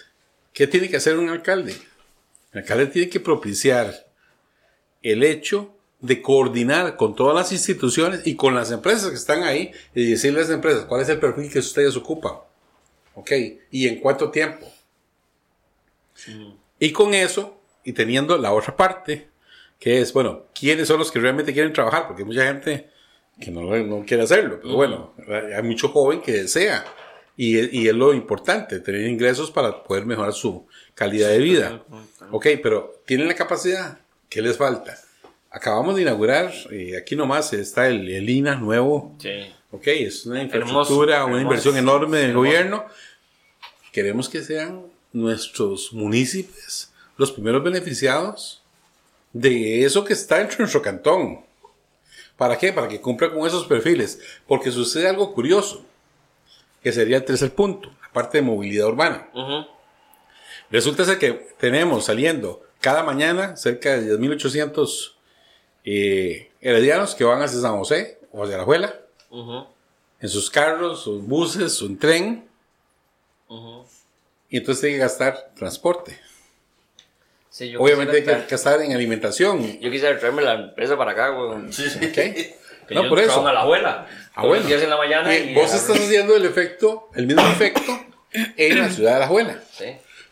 ¿qué tiene que hacer un alcalde? El alcalde tiene que propiciar el hecho de coordinar con todas las instituciones y con las empresas que están ahí y decirles a las empresas cuál es el perfil que ustedes ocupan. ¿Ok? ¿Y en cuánto tiempo? Y con eso, y teniendo la otra parte, que es, bueno, ¿quiénes son los que realmente quieren trabajar? Porque mucha gente que no, no quiere hacerlo, pero bueno, hay mucho joven que desea. Y, y es lo importante, tener ingresos para poder mejorar su calidad de vida. Ok, pero ¿tienen la capacidad? ¿Qué les falta? Acabamos de inaugurar, eh, aquí nomás está el, el INA nuevo. Sí. Ok, es una infraestructura, Hermoso, una hermoso. inversión enorme del Hermoso. gobierno. Queremos que sean nuestros municipios los primeros beneficiados de eso que está dentro de nuestro cantón. ¿Para qué? Para que cumpla con esos perfiles. Porque sucede algo curioso, que sería el tercer punto, la parte de movilidad urbana. Resulta ser que tenemos saliendo cada mañana cerca de 10.800 eh, heredianos que van hacia San José o hacia la Juela en sus carros, sus buses, su tren. Y entonces tiene que gastar transporte. Sí, yo Obviamente hay que gastar en alimentación. Yo quisiera traerme la empresa para acá, güey. ¿ok? Que No, yo por eso. a la abuela. Días en la mañana. Eh, y vos estás haciendo el efecto, el mismo efecto en la ciudad de la Juela. Sí.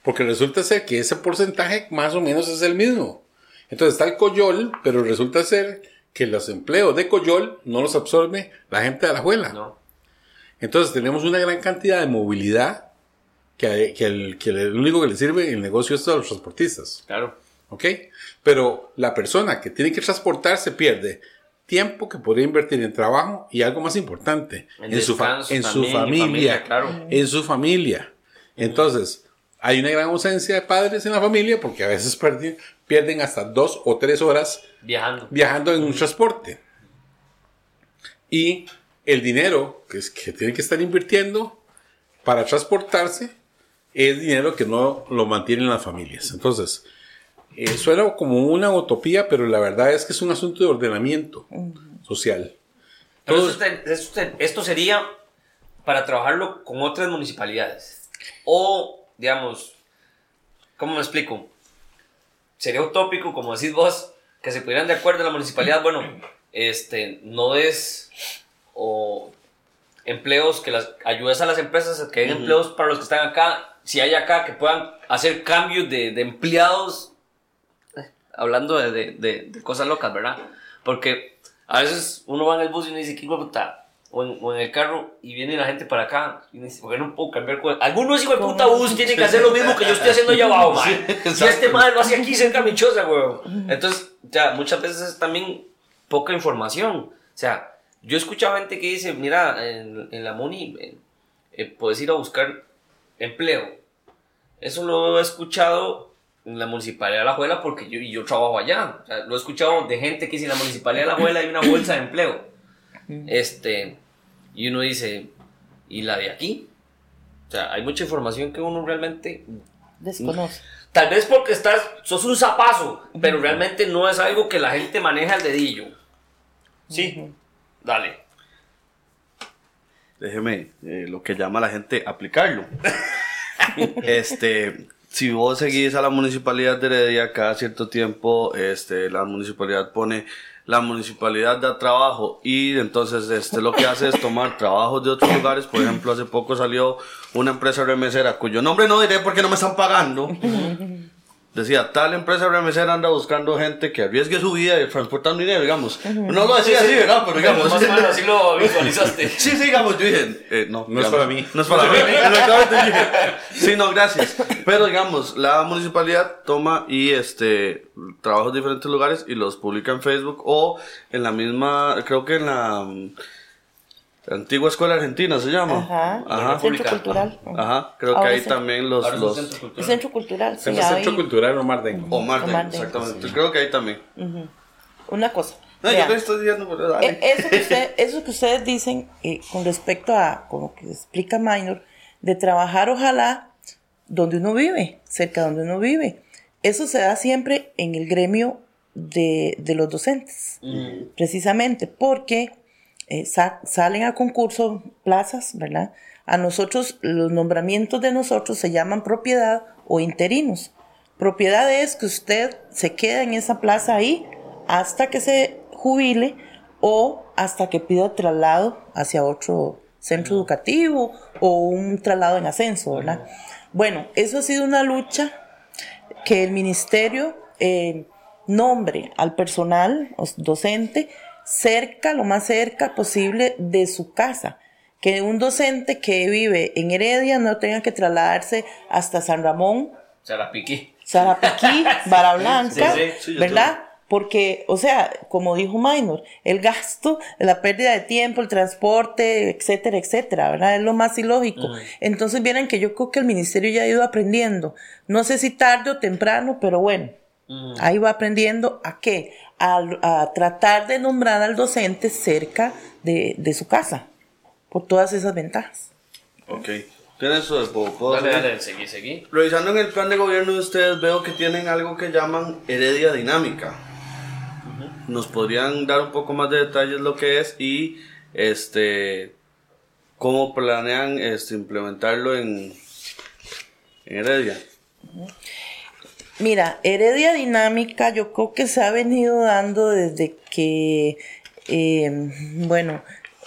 Porque resulta ser que ese porcentaje más o menos es el mismo. Entonces está el Coyol, pero resulta ser que los empleos de Coyol no los absorbe la gente de la Juela. No. Entonces tenemos una gran cantidad de movilidad que, que el, que el único que le sirve el negocio es a los transportistas. Claro. ¿Ok? Pero la persona que tiene que transportarse pierde tiempo que podría invertir en trabajo y algo más importante, En en, su, fa- en su también, familia. familia, claro. En su familia. Entonces, hay una gran ausencia de padres en la familia porque a veces pierden, pierden hasta dos o tres horas Viajando. viajando en un transporte. Y el dinero que, es, que tienen que estar invirtiendo para transportarse es dinero que no lo mantienen las familias. Entonces, eh, suena como una utopía, pero la verdad es que es un asunto de ordenamiento social. Pero Todos- esto, sería para trabajarlo con otras municipalidades. O, digamos, ¿cómo me explico? Sería utópico, como decís vos, que se pudieran de acuerdo en la municipalidad, bueno, este, no es o empleos que las ayudes a las empresas a que den empleos para los que están acá, si hay acá que puedan hacer cambios de, de empleados, eh, hablando de, de- de- de cosas locas, ¿verdad? Porque a veces uno va en el bus y uno dice, ¿qué hijo de puta? O en, o en el carro y viene la gente para acá y uno dice, ¿por qué no puedo cambiar cosas? Algunos hijos de puta bus tienen que hacer lo mismo que yo estoy haciendo allá abajo, man. Si este madre lo hace aquí cerca mi choza, weón. Entonces, ya, muchas veces es también poca información. O sea, yo he escuchado gente que dice, mira, en, en la MUNI eh, eh, puedes ir a buscar empleo. Eso lo he escuchado en la municipalidad de La Juela porque yo, yo trabajo allá. O sea, lo he escuchado de gente que dice en la municipalidad de La Juela hay una bolsa de empleo. Este, y uno dice, ¿y la de aquí? O sea, hay mucha información que uno realmente Desconoce. Tal vez porque estás, sos un zapazo, pero realmente no es algo que la gente maneja al dedillo. Sí, dale. Déjeme eh, lo que llama la gente aplicarlo. este, si vos seguís a la municipalidad de Heredia cada cierto tiempo, este, la municipalidad pone la municipalidad da trabajo y entonces este lo que hace es tomar trabajos de otros lugares. Por ejemplo, hace poco salió una empresa remesera cuyo nombre no diré porque no me están pagando. Decía, tal empresa remesera anda buscando gente que arriesgue su vida y transportando dinero, digamos. No lo decía así, ¿verdad? Pero digamos. Más o menos así lo visualizaste. Sí, sí, digamos, yo dije, eh, no, No es para mí. No es para mí. Exactamente, yo dije, sí, no, gracias. Pero digamos, la municipalidad toma y este trabajos de diferentes lugares y los publica en Facebook o en la misma, creo que en la antigua escuela argentina se llama. Ajá. Ajá. Centro cultural. Ajá, creo que ahí también los, Ahora los centro El cultural. centro cultural, sí, En el Centro. Cultural Omar Dengo. Omar, Omar Den, Den. exactamente. Creo que ahí también. Una cosa, No, yo Vean. estoy diciendo, pero dale. Eh, Eso que, usted- eso que ustedes dicen eh, con respecto a con lo que explica Minor, de trabajar ojalá donde uno vive, cerca de donde uno vive. Eso se da siempre en el gremio de, de los docentes, precisamente porque eh, sa- salen a concurso plazas, ¿verdad? A nosotros, los nombramientos de nosotros se llaman propiedad o interinos. Propiedad es que usted se queda en esa plaza ahí hasta que se jubile o hasta que pida traslado hacia otro centro educativo o un traslado en ascenso, ¿verdad? Bueno, eso ha sido una lucha que el ministerio eh, nombre al personal docente cerca, lo más cerca posible de su casa. Que un docente que vive en Heredia no tenga que trasladarse hasta San Ramón, piqué. Sarapiquí, Vara Blanca, Sí, sí, sí, ¿verdad? Porque, o sea, como dijo Minor, el gasto, la pérdida de tiempo, el transporte, etcétera, etcétera, ¿verdad? Es lo más ilógico. Entonces, vienen que yo creo que el ministerio ya ha ido aprendiendo. No sé si tarde o temprano, pero bueno, ahí va aprendiendo a qué? A, a tratar de nombrar al docente cerca de, de su casa, por todas esas ventajas. Ok. ¿Tiene eso de puedo- puedo Dale, dale, seguí, seguí. Revisando en el plan de gobierno de ustedes veo que tienen algo que llaman heredia dinámica. ¿Nos podrían dar un poco más de detalles lo que es y este cómo planean este, implementarlo en, en Heredia? Mira, heredia dinámica yo creo que se ha venido dando desde que, eh, bueno,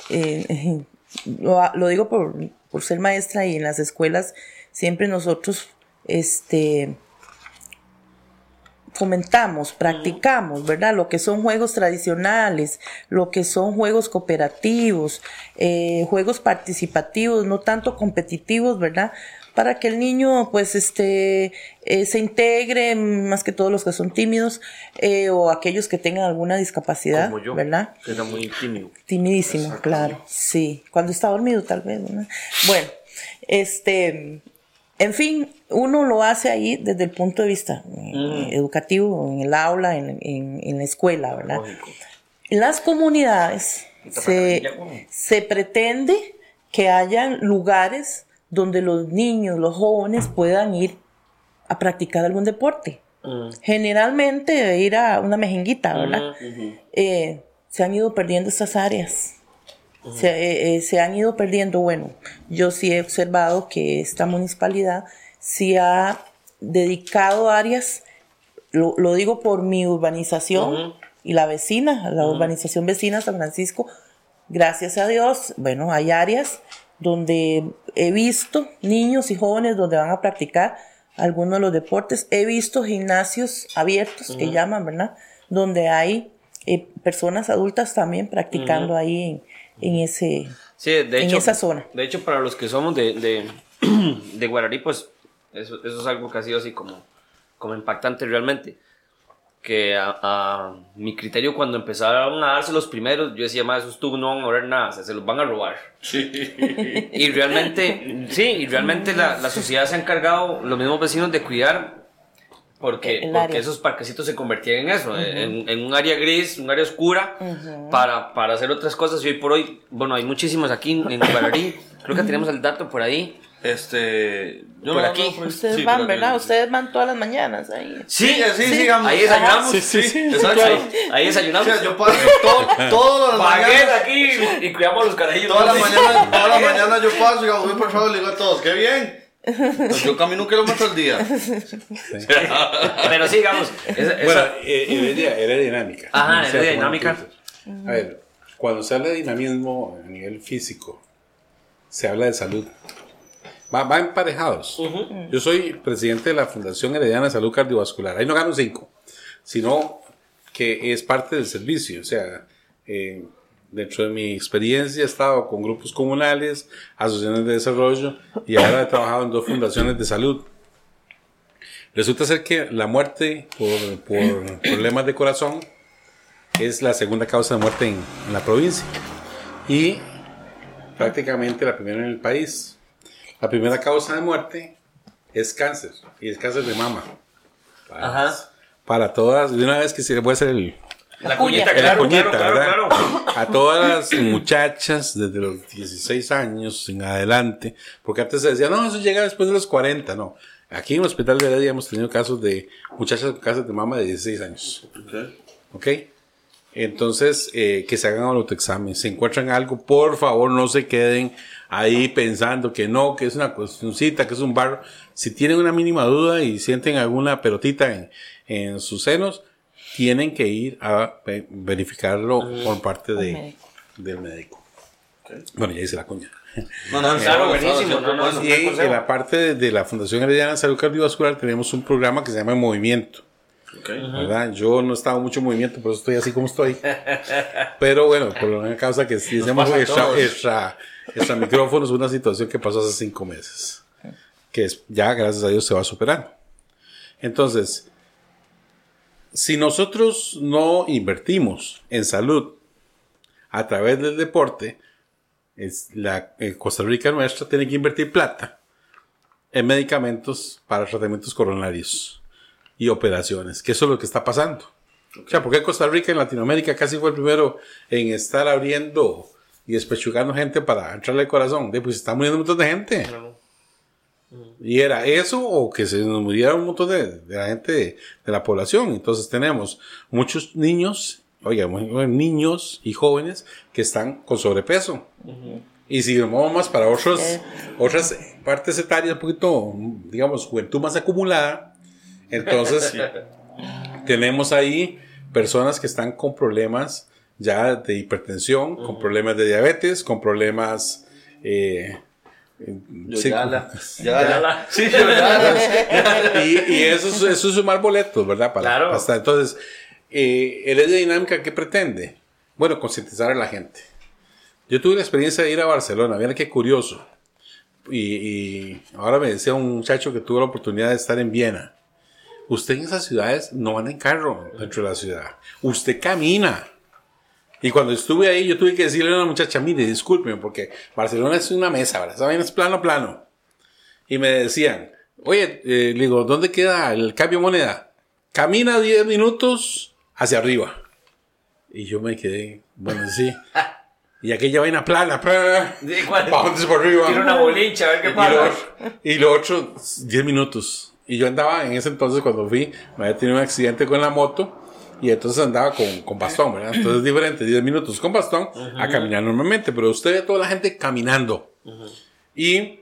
eh, lo, lo digo por, por ser maestra y en las escuelas siempre nosotros, este, fomentamos, practicamos, ¿verdad? Lo que son juegos tradicionales, lo que son juegos cooperativos, eh, juegos participativos, no tanto competitivos, ¿verdad? Para que el niño, pues, este, eh, se integre, más que todos los que son tímidos, eh, o aquellos que tengan alguna discapacidad, Como yo. ¿verdad? Que era muy tímido. Timidísimo, claro, sí. Cuando está dormido, tal vez. ¿no? Bueno, este, en fin, uno lo hace ahí desde el punto de vista eh, educativo, en el aula, en, en- en la escuela, ¿verdad? Lógico. En las comunidades se, se pretende que hayan lugares donde los niños, los jóvenes puedan ir a practicar algún deporte. Generalmente ir a una mejenguita, ¿verdad? Eh, se han ido perdiendo estas áreas. Se, eh, eh, se han ido perdiendo, bueno, yo sí he observado que esta municipalidad sí ha dedicado áreas, lo, lo digo por mi urbanización y la vecina, la urbanización vecina San Francisco, gracias a Dios, bueno, hay áreas donde he visto niños y jóvenes donde van a practicar algunos de los deportes. He visto gimnasios abiertos que llaman, ¿verdad? Donde hay eh, personas adultas también practicando ahí en, en ese... Sí, de En hecho, esa zona. De hecho, para los que somos de, de, de Guararí, pues eso, eso es algo que ha sido así como, como impactante realmente. Que a, a mi criterio, cuando empezaron a darse los primeros, yo decía, más esos tubos no van a ver nada, o sea, se los van a robar. Y realmente, sí, y realmente la, la sociedad se ha encargado, los mismos vecinos, de cuidar, porque, porque esos parquecitos se convertían en eso, en, en un área gris, un área oscura, para, para hacer otras cosas. Y hoy por hoy, bueno, hay muchísimos aquí en en Guararí, creo que tenemos el dato por ahí. Este, yo Por no- aquí. no, Ustedes sí, van, ¿verdad? Ustedes van todas las mañanas ahí. Sí, sí, sí, digamos. ahí desayunamos. Sí, sí, sí, exacto. Ahí, ahí desayunamos. O sea, yo paso todo, todas las mañanas. aquí y cuidamos a los carajillos. Todas las ¿no? mañanas, todas las mañanas yo paso y muy por favor, le digo a todos, qué bien. Pues yo camino un kilómetro al día. Pero sí, digamos. esa- esa- Bueno, eh, heredia, heredia dinámica. Ajá, O sea, heredia como dinámica. A ver, cuando se habla de dinamismo a nivel físico, se habla de salud. Va, va emparejados. Yo soy presidente de la Fundación Herediana de Salud Cardiovascular. Ahí no gano cinco, sino que es parte del servicio. O sea, eh, dentro de mi experiencia he estado con grupos comunales, asociaciones de desarrollo y ahora he trabajado en dos fundaciones de salud. Resulta ser que la muerte por, por problemas de corazón es la segunda causa de muerte en, en la provincia y prácticamente la primera en el país. La primera causa de muerte es cáncer y es cáncer de mama. Para, Ajá. para todas, de una vez que se voy a hacer el, La cuñita, En la claro, cuñita, claro, claro, claro. A todas las muchachas desde los 16 años en adelante, porque antes se decía, no, eso llega después de los 40, no. Aquí en el Hospital de Heredia hemos tenido casos de muchachas con casas de mama de 16 años. ¿Ok? Entonces, eh, que se hagan el autoexamen. Si encuentran algo, por favor, no se queden ahí pensando que no, que es una cuestioncita, que es un barro. Si tienen una mínima duda y sienten alguna pelotita en, en sus senos, tienen que ir a ve- verificarlo por parte de, médico. del médico. Bueno, ya hice la cuña. No, no, Claro, no, buenísimo, no, no, no, Y buen en la parte de, de la Fundación Herediana de Salud Cardiovascular tenemos un programa que se llama Movimiento. Ok. ¿verdad? Yo no estaba mucho en movimiento, por eso estoy así como estoy. Pero bueno, por una causa que sí hacemos pasa a extra, extra, extra micrófonos, una situación que pasó hace cinco meses. Que es, ya, gracias a Dios, se va superando. Entonces, si nosotros no invertimos en salud a través del deporte, es la, eh, Costa Rica nuestra tiene que invertir plata en medicamentos para tratamientos coronarios y operaciones, que eso es lo que está pasando. O sea, porque Costa Rica en Latinoamérica casi fue el primero en estar abriendo y despechugando gente para entrarle al corazón. De, pues está muriendo un montón de gente. Y era eso o que se nos muriera un montón de, de la gente de, de la población. Entonces tenemos muchos niños, oiga, niños y jóvenes que están con sobrepeso. Y si vamos más para otros, Eh. otras partes etarias, un poquito, digamos, juventud más acumulada, entonces tenemos ahí personas que están con problemas ya de hipertensión, con problemas de diabetes, con problemas... eh, Yo sí, Sí, yo y, y eso, es, eso es sumar boletos, ¿verdad? Para, Claro. para estar. Entonces, eh, Heredia Dinámica, ¿qué pretende? Bueno, concientizar a la gente. Yo tuve la experiencia de ir a Barcelona, mira qué curioso. Y, y ahora me decía un muchacho que tuvo la oportunidad de estar en Viena. Usted en esas ciudades no anda en carro dentro de la ciudad. Usted camina. Y cuando estuve ahí, yo tuve que decirle a una muchacha, mire, discúlpeme, porque Barcelona es una mesa, ¿verdad? Esa vaina es plano, plano. Y me decían, oye, eh, le digo, ¿dónde queda el cambio de moneda? Camina 10 minutos hacia arriba. Y yo me quedé, bueno, sí. Y aquella vaina plana, plana. ¿Para dónde por arriba? Tira una bolincha, a ver qué pasa. y lo otro, 10 minutos. Y yo andaba en ese entonces, cuando fui, me había tenido un accidente con la moto. Y entonces andaba con, con bastón, ¿verdad? Entonces es diferente, 10 minutos con bastón a caminar normalmente. Pero usted ve a toda la gente caminando. Y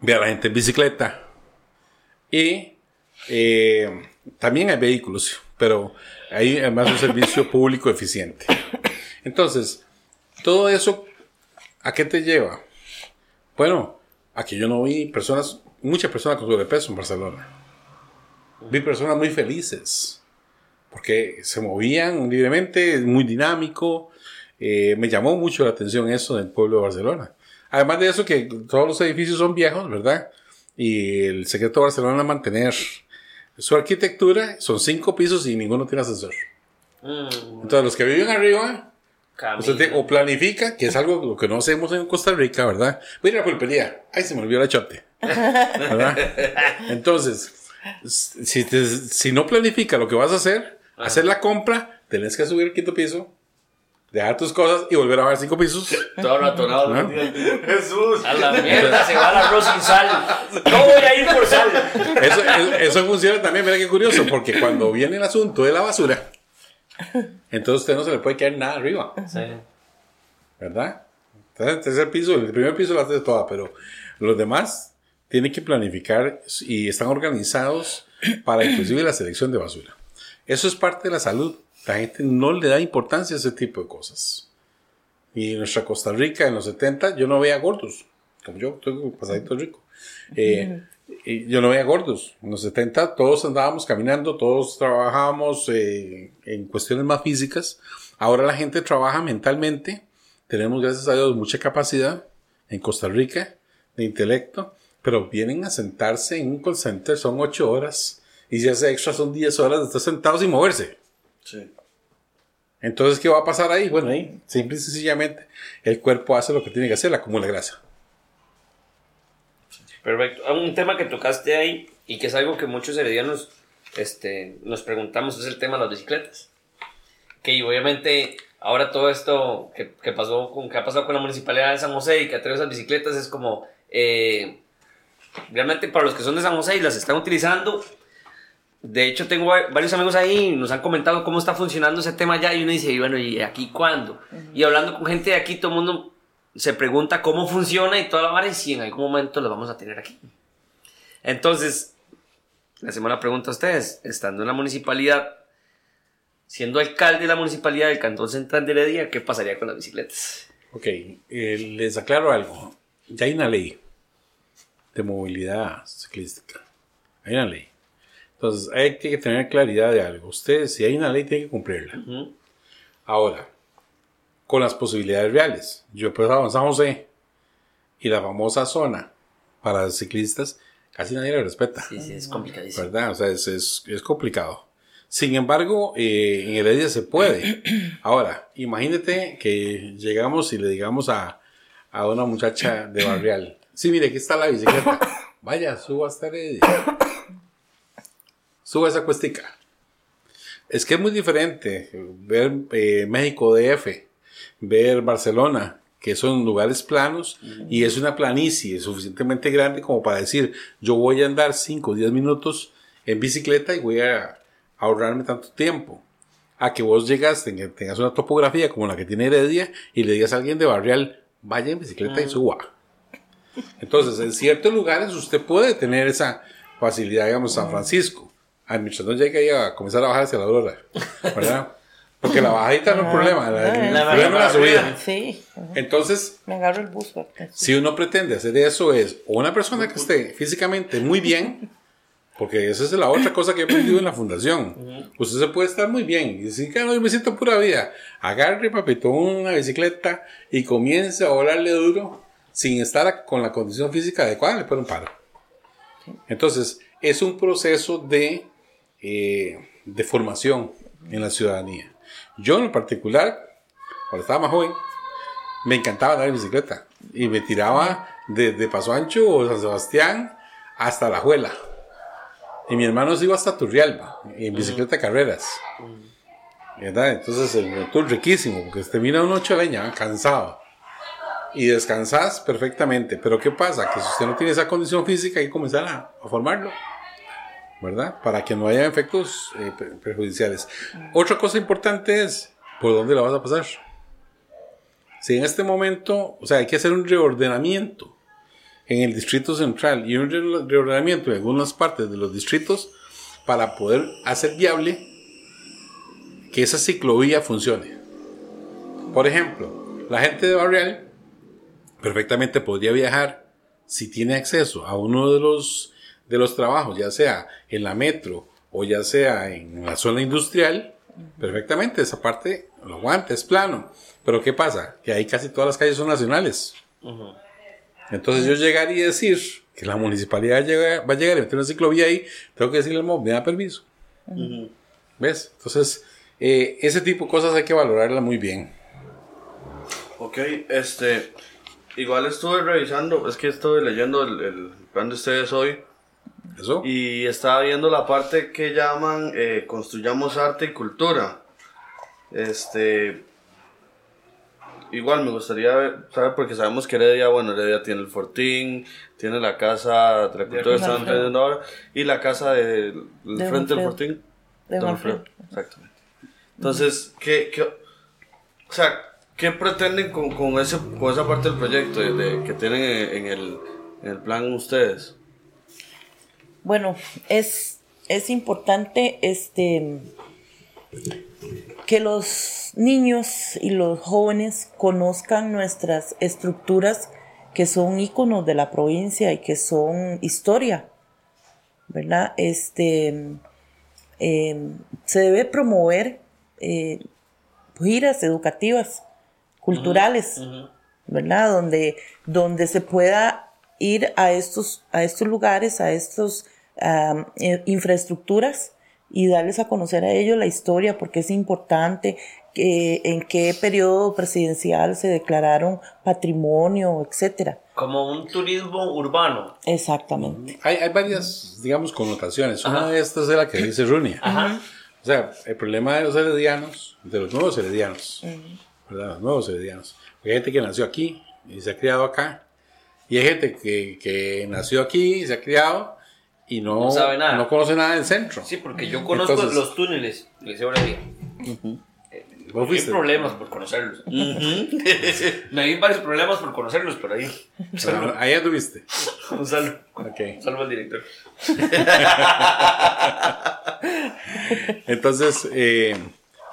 ve a la gente en bicicleta. Y eh, también hay vehículos, pero hay además un servicio público eficiente. Entonces, todo eso, ¿a qué te lleva? Bueno, aquí yo no vi personas, muchas personas con sobrepeso en Barcelona. Vi personas muy felices, porque se movían libremente, muy dinámico. Eh, me llamó mucho la atención eso del pueblo de Barcelona. Además de eso, que todos los edificios son viejos, ¿verdad? Y el secreto de Barcelona es mantener su arquitectura, son cinco pisos y ninguno tiene ascensor. Mm, Entonces, los que viven arriba. Usted te- o planifica, que es algo lo que no hacemos en Costa Rica, ¿verdad? Voy a ir a la pulpería. Ay, se me olvidó la chote. ¿Verdad? Entonces, si, te- si no planifica lo que vas a hacer, hacer la compra, tenés que subir al quinto piso, dejar tus cosas y volver a bajar cinco pisos. Todo ratonado. ¿No? Jesús. A la mierda se va el arroz sin sal. No voy a ir por sal. Eso, funciona también, mira qué curioso, porque cuando viene el asunto de la basura, entonces a usted no se le puede caer nada arriba. Sí. ¿verdad? Entonces, el tercer piso, el primer piso lo hace toda, pero los demás tienen que planificar y están organizados para inclusive la selección de basura. Eso es parte de la salud. La gente no le da importancia a ese tipo de cosas. Y en nuestra Costa Rica, en los 70, yo no veía gordos, como yo, estoy pasadito rico. Eh, yo no veía gordos. En los 70 todos andábamos caminando, todos trabajábamos eh, en cuestiones más físicas. Ahora la gente trabaja mentalmente. Tenemos, gracias a Dios, mucha capacidad en Costa Rica de intelecto, pero vienen a sentarse en un call center, son 8 horas, y si hace extra son 10 horas de estar sentados sin moverse. Sí. Entonces, ¿qué va a pasar ahí? Bueno, ahí, simple y sencillamente, el cuerpo hace lo que tiene que hacer, acumula grasa. Perfecto. Ah, Un tema que tocaste ahí y que es algo que muchos heredianos este, nos preguntamos es el tema de las bicicletas. que obviamente ahora todo esto que, que pasó con, que ha pasado con la municipalidad de San José y que atrae esas bicicletas es como, eh, realmente para los que son de San José y las están utilizando, de hecho, tengo va- varios amigos ahí, nos han comentado cómo está funcionando ese tema ya y uno dice, y bueno, ¿y aquí cuándo? Y hablando con gente de aquí, todo el mundo se pregunta cómo funciona y toda la vara y si en algún momento lo vamos a tener aquí. Entonces, le hacemos la pregunta a ustedes, estando en la municipalidad, siendo alcalde de la municipalidad del Cantón Central de Heredia, ¿qué pasaría con las bicicletas? Ok, eh, les aclaro algo. Ya hay una ley de movilidad ciclística. Hay una ley. Entonces, hay que tener claridad de algo. Ustedes, si hay una ley, tienen que cumplirla. Ahora, con las posibilidades reales. Yo pues a San José y la famosa zona para los ciclistas, casi nadie la respeta. Sí, sí, es complicadísimo. ¿verdad? O sea, es, es, es complicado. Sin embargo, eh, en Heredia se puede. Ahora, imagínate que llegamos y le digamos a, a una muchacha de Barrial, sí, mire, aquí está la bicicleta. Vaya, suba hasta Heredia. Suba esa cuestica. Es que es muy diferente ver eh, México DF, ver Barcelona, que son lugares planos y es una planicie suficientemente grande como para decir, yo voy a andar 5 o 10 minutos en bicicleta y voy a ahorrarme tanto tiempo. A que vos llegas, tenga- tengas una topografía como la que tiene Heredia y le digas a alguien de Barrial, vaya en bicicleta y suba. Entonces, en ciertos lugares usted puede tener esa facilidad, digamos, San Francisco. A mientras no llegue ahí a comenzar a bajar hacia la Aurora, ¿verdad? Porque la bajadita no es un problema, la- el La problema es la subida. Sí. Entonces, me agarro el bus. si uno pretende hacer eso es o una persona que esté físicamente muy bien, porque esa es la otra cosa que he aprendido en la fundación. Usted se puede estar muy bien y decir, que no, yo me siento pura vida. Agarre, papito, una bicicleta y comience a volarle duro sin estar con la condición física adecuada, le pone un paro. Entonces, es un proceso de, eh, de formación en la ciudadanía. Yo en particular, cuando estaba más joven, me encantaba andar en bicicleta y me tiraba desde Paso Ancho o San Sebastián hasta La Juela. Y mi hermano se iba hasta Turrialba en bicicleta carreras. ¿Verdad? Entonces el tour riquísimo, porque termina una ocho leña, cansado. Y descansas perfectamente. Pero ¿qué pasa? Que si usted no tiene esa condición física, hay que comenzar a, a formarlo. ¿Verdad? Para que no haya efectos eh, per- perjudiciales. Otra cosa importante es, ¿por dónde la vas a pasar? Si en este momento, o sea, hay que hacer un reordenamiento en el distrito central y un re- reordenamiento en algunas partes de los distritos para poder hacer viable que esa ciclovía funcione. Por ejemplo, la gente de Barrial perfectamente podría viajar si tiene acceso a uno de los de los trabajos, ya sea en la metro o ya sea en la zona industrial, perfectamente esa parte lo aguanta, es plano. Pero ¿qué pasa? Que ahí casi todas las calles son nacionales. Entonces yo llegar y decir que la municipalidad llega- va a llegar y meter una ciclovía ahí, tengo que decirle al MOB, me da permiso. ¿Ves? Entonces, eh, ese tipo de cosas hay que valorarla muy bien. Ok, este. Igual estuve revisando, es que estuve leyendo el, el plan de ustedes hoy ¿Eso? y estaba viendo la parte que llaman eh, Construyamos Arte y Cultura. Este. Igual me gustaría ver- saber, porque sabemos que Heredia, bueno, Heredia tiene el Fortín, tiene la casa de la cultura que están vendiendo ahora y la casa del De frente del. Fortín. De Don Alfredo. Alfredo, Exactamente. Entonces, ¿qué, qué, o sea, ¿qué pretenden con, con, ese, con esa parte del proyecto de- de- que tienen en, en el, en el plan ustedes? Bueno, es, es importante este, que los niños y los jóvenes conozcan nuestras estructuras que son íconos de la provincia y que son historia, ¿verdad? Este, eh, se debe promover eh, giras educativas, culturales, ¿verdad? Donde, donde se pueda ir a estos, a estos lugares, a estas infraestructuras y darles a conocer a ellos la historia, porque es importante que, en qué periodo presidencial se declararon patrimonio, etcétera. Como un turismo urbano. Exactamente. Hay, hay varias, digamos, connotaciones. Una de estas es la que dice Runia. Ajá. O sea, el problema de los heredianos, de los nuevos heredianos, ¿verdad? Los nuevos heredianos. Hay gente que nació aquí y se ha criado acá. Y hay gente que, que nació aquí y se ha criado y no, No sabe nada. no conoce nada del centro. Sí, porque yo conozco Entonces- los túneles de Liceo Heredia. ¿Vos Hay problemas por conocerlos. Me di varios problemas por conocerlos, pero ahí. Ahí anduviste. Un saludo. Ok. Un saludo al director. Entonces, eh,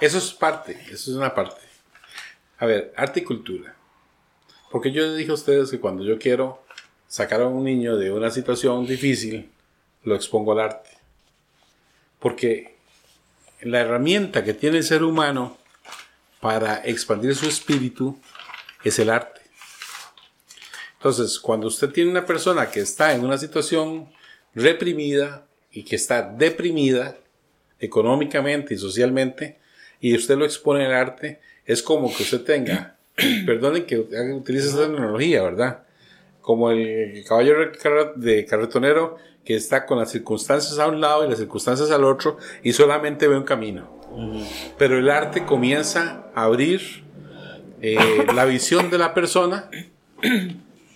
eso es parte, eso es una parte. A ver, arte y cultura. Porque yo les dije a ustedes que cuando yo quiero sacar a un niño de una situación difícil, lo expongo al arte. Porque la herramienta que tiene el ser humano para expandir su espíritu es el arte. Entonces, cuando usted tiene una persona que está en una situación reprimida y que está deprimida económicamente y socialmente, y usted lo expone el arte, es como que usted tenga, perdonen que utilice esta tecnología, ¿verdad? Como el caballo de carretonero que está con las circunstancias a un lado y las circunstancias al otro y solamente ve un camino. Pero el arte comienza a abrir eh, la visión de la persona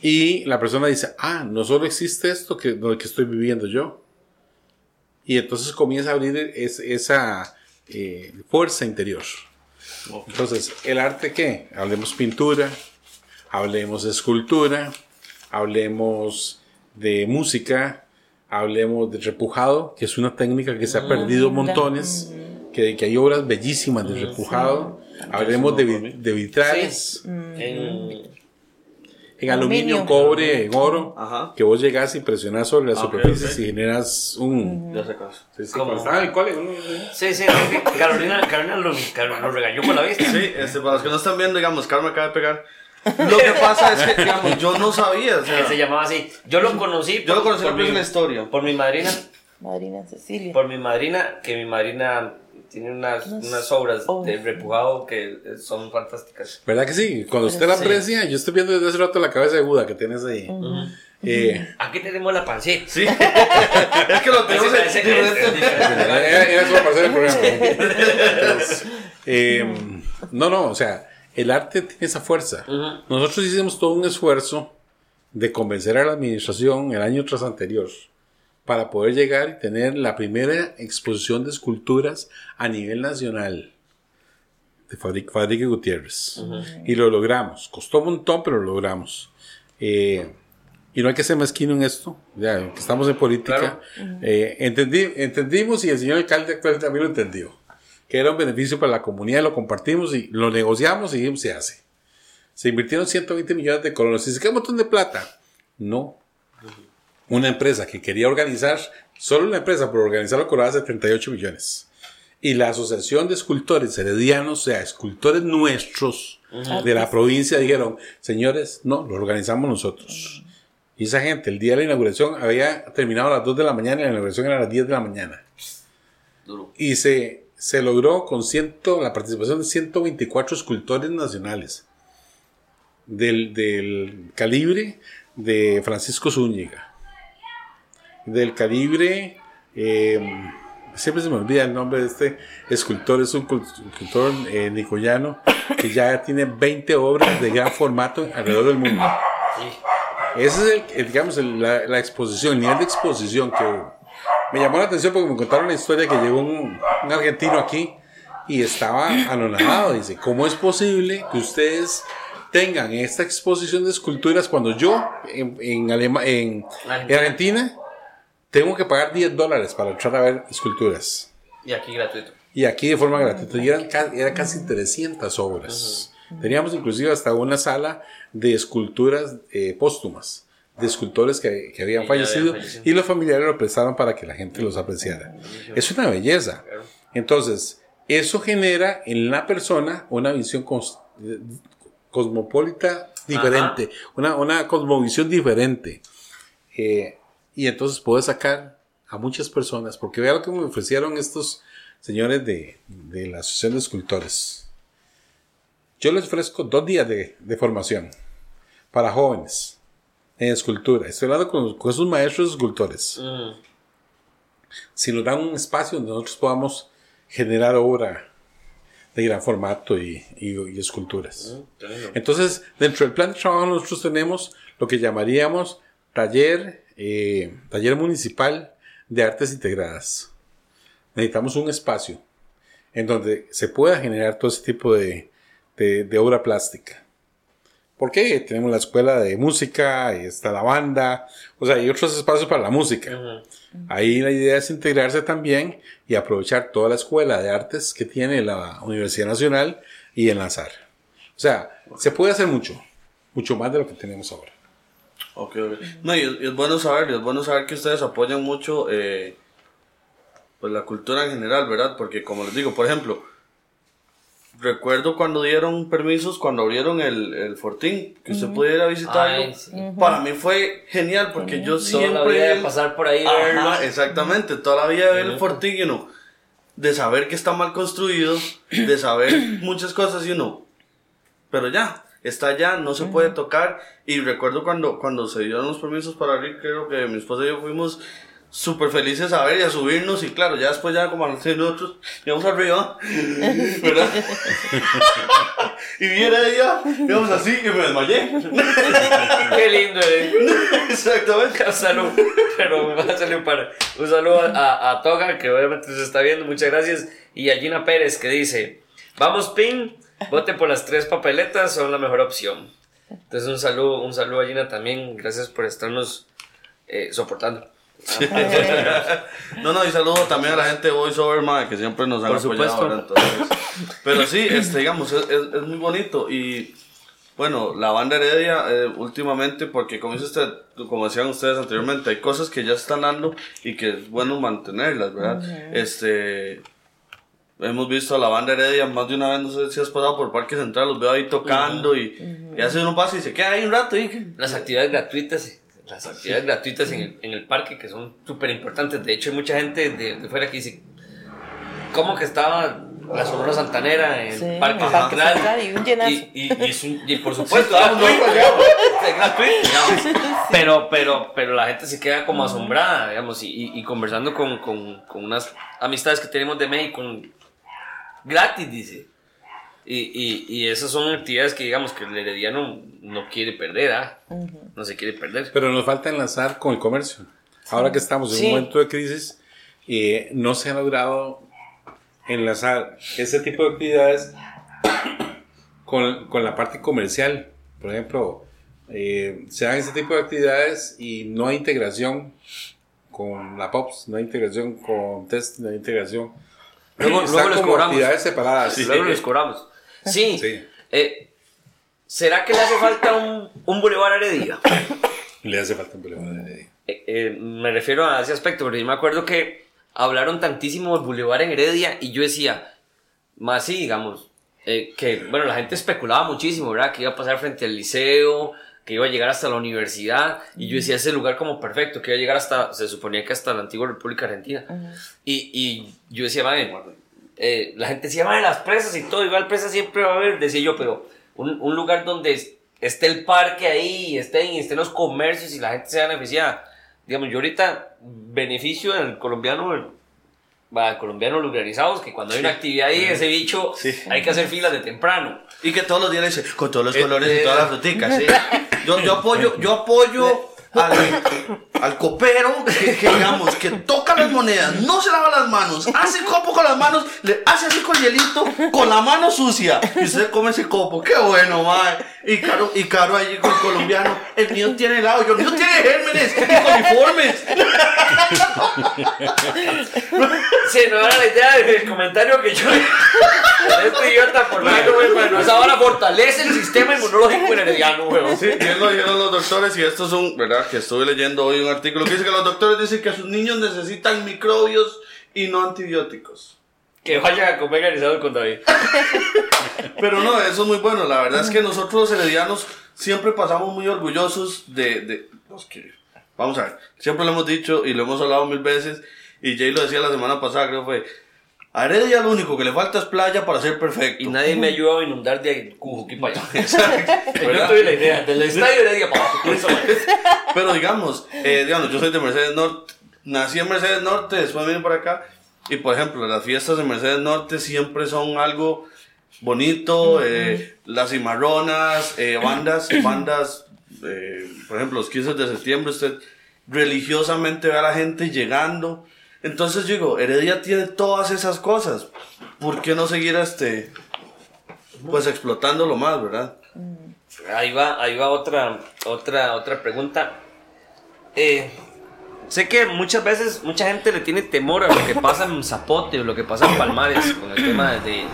y la persona dice, ah, no solo existe esto que, lo que estoy viviendo yo. Y entonces comienza a abrir es- esa eh, fuerza interior. Entonces, ¿el arte qué? Hablemos pintura, hablemos de escultura, hablemos de música, hablemos de repujado, que es una técnica que se ha perdido montones, que, que hay obras bellísimas de repujado. Hablemos de, de vitrales. En, en aluminio, Aluminio. cobre, en oro, Ajá. que vos llegás y presionás sobre las Ah, ok, superficies ok. y generas un... Ya sé. Sí, sí, cole, uno- sí, sí, Carolina, Carolina lo, Car- lo regañó con la vista. Sí, este, para los que no están viendo, digamos, Carmen acaba de pegar. Lo que pasa es que, digamos, yo no sabía, o sea, Que se llamaba así. Yo lo conocí. yo lo conocí por, por mi, la historia. por mi madrina. Madrina Cecilia. Por mi madrina, que mi madrina tiene unas, unas obras de repujado que son fantásticas. ¿Verdad que sí? Cuando usted la Sí. aprecia, yo estoy viendo desde hace rato la cabeza de Buda que tienes ahí. Eh, Aquí tenemos la pancita. Sí, es que lo tenemos en era, era solo para hacer el programa. Entonces, eh, no, no, o sea, el arte tiene esa fuerza. Nosotros hicimos todo un esfuerzo de convencer a la administración el año tras anterior para poder llegar y tener la primera exposición de esculturas a nivel nacional de Fabrique Gutiérrez. Y lo logramos. Costó un montón, pero lo logramos. Eh, y no hay que ser mezquino en esto, ya que estamos en política. Eh, entendí, entendimos y el señor alcalde actual también lo entendió, que era un beneficio para la comunidad, lo compartimos y lo negociamos y dijimos, se hace. Se invirtieron 120 millones de colones. Y dice, ¿qué montón de plata? No. Una empresa que quería organizar, solo una empresa por organizarlo cobraba 78 millones. Y la Asociación de Escultores Heredianos, o sea, escultores nuestros de la provincia, dijeron, señores, no, lo organizamos nosotros. Y esa gente, el día de la inauguración, había terminado a las 2 de la mañana y la inauguración era a las 10 de la mañana. Duro. Y se, se logró con ciento, la participación de 124 escultores nacionales del, del calibre de Francisco Zúñiga, del calibre, eh, siempre se me olvida el nombre de este escultor, es un cul- escultor eh, nicoyano que ya tiene 20 obras de gran formato alrededor del mundo. Ese es el, el, digamos, el- la, la exposición, el nivel de exposición que me llamó la atención porque me contaron la historia que llegó un, un argentino aquí y estaba anonadado. Dice, ¿cómo es posible que ustedes tengan esta exposición de esculturas cuando yo en, en, Alema- en, en Argentina tengo que pagar 10 dólares para entrar a ver esculturas? Y aquí gratuito. Y aquí de forma gratuita. Y eran, eran casi 300 obras. Teníamos inclusive hasta una sala de esculturas eh, póstumas, de escultores que, que habían fallecido y los familiares lo prestaron para que la gente los apreciara. Es una belleza. Entonces, eso genera en la persona una visión cos- eh, cosmopolita diferente, una, una cosmovisión diferente. Eh, y entonces puedo sacar a muchas personas, porque vea lo que me ofrecieron estos señores de, de la Asociación de Escultores. Yo les ofrezco dos días de, de formación para jóvenes en escultura. Estoy hablando con, con esos maestros escultores. Mm. Si nos dan un espacio donde nosotros podamos generar obra de gran formato y, y- y esculturas. Entonces, dentro del plan de trabajo nosotros tenemos lo que llamaríamos taller, eh, taller municipal de artes integradas. Necesitamos un espacio en donde se pueda generar todo ese tipo de, de- de obra plástica. ¿Por qué? Tenemos la escuela de música, y está la banda, o sea, hay otros espacios para la música. Ahí la idea es integrarse también y aprovechar toda la escuela de artes que tiene la Universidad Nacional y enlazar. O sea, se puede hacer mucho, mucho más de lo que tenemos ahora. Ok, ok. No, y es, y es bueno saber, y es bueno saber que ustedes apoyan mucho eh, pues la cultura en general, ¿verdad? Porque como les digo, por ejemplo, recuerdo cuando dieron permisos, cuando abrieron el, el Fortín, que usted pudiera visitarlo. Ay, sí. Para mí fue genial, porque yo Toda siempre... la vida de pasar por ahí y verlo. Ajá, exactamente, toda la vida de ver el Fortín y uno, de saber que está mal construido, de saber muchas cosas y uno, pero ya, está allá, no se puede tocar. Y recuerdo cuando, cuando se dieron los permisos para abrir, creo que mi esposa y yo fuimos súper felices a ver y a subirnos. Y claro, ya después, ya como a los seis minutos, íbamos arriba, ¿verdad? y viene ella, íbamos así y me desmayé. Qué lindo, eh. Exactamente. Un saludo, pero me va a hacerle un par. Un saludo a, a Toga, que obviamente se está viendo, muchas gracias. Y a Gina Pérez, que dice: Vamos, Pin, vote por las tres papeletas, son la mejor opción. Entonces, un saludo, un saludo a Gina también, gracias por estarnos eh, soportando. No, no, y saludo también a la gente de VoiceOver, madre, que siempre nos han Por apoyado. supuesto. ¿verdad? Entonces, pero sí, este, digamos, es, es, es muy bonito. Y bueno, la banda Heredia, eh, últimamente, porque como, dice usted, como decían ustedes anteriormente, hay cosas que ya están dando y que es bueno mantenerlas, ¿verdad? Este. Hemos visto a la banda Heredia más de una vez, no sé si has pasado por Parque Central, los veo ahí tocando y, y hace uno pasa y se queda ahí un rato y Las actividades gratuitas, las actividades gratuitas en el, en el parque que son súper importantes. De hecho, hay mucha gente de, de fuera que dice, ¿cómo que estaba la Sonora Santanera en Sí, el Parque en el Parque Central? Central y un llenazo. Y, y- y es un- y por supuesto, Sí, estábamos gratuito. Pero, pero, pero la gente se queda como asombrada, digamos, y, y- y conversando con, con, con unas amistades que tenemos de México, gratis, dice. Y, y, y esas son actividades que digamos que el herediano no quiere perder, ¿ah? No se quiere perder. Pero nos falta enlazar con el comercio. Ahora que estamos en Sí. un momento de crisis, eh, no se ha logrado enlazar ese tipo de actividades con, con la parte comercial. Por ejemplo, eh, se dan ese tipo de actividades y no hay integración con la POPS, no hay integración con TEST, no hay integración. Luego, luego les como cobramos. actividades separadas. Luego les cobramos. Sí. Sí. Eh, ¿Será que le hace falta un, un Boulevard Heredia? Le hace falta un Boulevard Heredia. Eh, eh, me refiero a ese aspecto, porque yo me acuerdo que hablaron tantísimo del Boulevard en Heredia y yo decía, más sí, digamos, eh, que, bueno, la gente especulaba muchísimo, ¿verdad? Que iba a pasar frente al liceo, que iba a llegar hasta la universidad, y yo decía, ese lugar como perfecto, que iba a llegar hasta, se suponía que hasta la antigua República Argentina. y, y yo decía, madre, eh, la gente decía, madre, las presas y todo, igual presas siempre va a haber, decía yo, pero un, un lugar donde es- esté el parque ahí, y estén, y estén los comercios y la gente sea beneficiada. Digamos, yo ahorita beneficio del colombiano, va, colombianos lugararizados, que cuando hay una actividad ahí, ese bicho, Sí. hay que hacer filas de temprano. Y que todos los días le dice, con todos los Eh, colores y eh, todas las fruticas, sí. Yo, yo apoyo, yo apoyo al, al copero que, que, digamos, que toca las monedas, no se lava las manos, hace copo con las manos, le hace así con hielito, con la mano sucia. Y usted come ese copo, qué bueno, mae. Y caro, y caro allí con el colombiano, el mío tiene helado, yo el mío tiene gérmenes y coliformes. Sí, no era la idea del comentario que yo. este idiota, por menos, güey, bueno, esa hora fortalece el sistema inmunológico en herediano, güey. Sí, bien lo dijeron los doctores y esto es un, ¿verdad? Que estuve leyendo hoy un artículo que dice que los doctores dicen que sus niños necesitan microbios y no antibióticos. Que vayan a comer organizado con David. Pero no, eso es muy bueno. La verdad es que nosotros los heredianos siempre pasamos muy orgullosos de, de los que, vamos a ver, siempre lo hemos dicho y lo hemos hablado mil veces y Jay lo decía la semana pasada, creo que fue, a Heredia lo único que le falta es playa para ser perfecto. Y nadie me ayudó a inundar de Cujuquí para allá. Yo tuve la idea, del estadio Heredia para. Pero digamos, eh, digamos, yo soy de Mercedes Norte, nací en Mercedes Norte, después vine para acá. Y por ejemplo, las fiestas de Mercedes Norte siempre son algo bonito, eh, las cimarronas, eh, bandas, bandas, eh, por ejemplo, los 15 de septiembre, usted religiosamente ve a la gente llegando. Entonces yo digo, Heredia tiene todas esas cosas. ¿Por qué no seguir este, pues explotándolo más, verdad? Ahí va, ahí va otra, otra, otra pregunta. Eh, sé que muchas veces mucha gente le tiene temor a lo que pasa en Zapote o lo que pasa en Palmares con el tema de,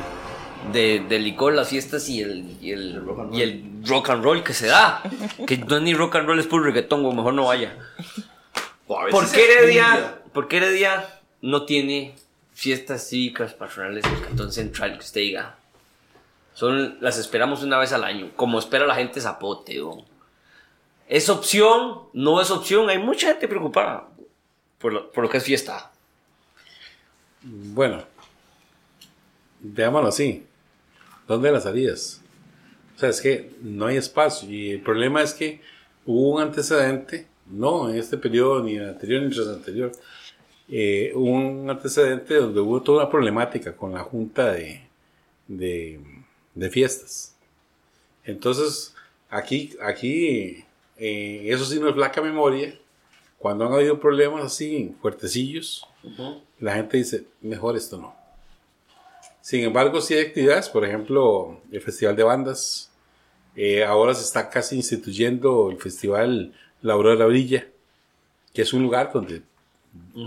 de, del licor, las fiestas y el, y el, y el rock and roll que se da. Que no es ni rock and roll, es puro reggaetón, o mejor no vaya. ¿Por qué Heredia, por qué Heredia no tiene fiestas cívicas patronales del Cantón Central que usted diga? Son, las esperamos una vez al año, como espera la gente Zapote. ¿Es opción? ¿No es opción? Hay mucha gente preocupada por lo, por lo que es fiesta. Bueno, veámoslo así. ¿Dónde las harías? O sea, es que no hay espacio. Y el problema es que hubo un antecedente, no en este periodo, ni en el anterior, ni en el anterior, eh, un antecedente donde hubo toda una problemática con la Junta de, de, de Fiestas. Entonces, aquí, aquí eh, eso sí no es flaca memoria. Cuando han habido problemas así fuertecillos, la gente dice, mejor esto no. Sin embargo, sí hay actividades, por ejemplo, el Festival de Bandas. Eh, ahora se está casi instituyendo el Festival La Aurora Brilla, que es un lugar donde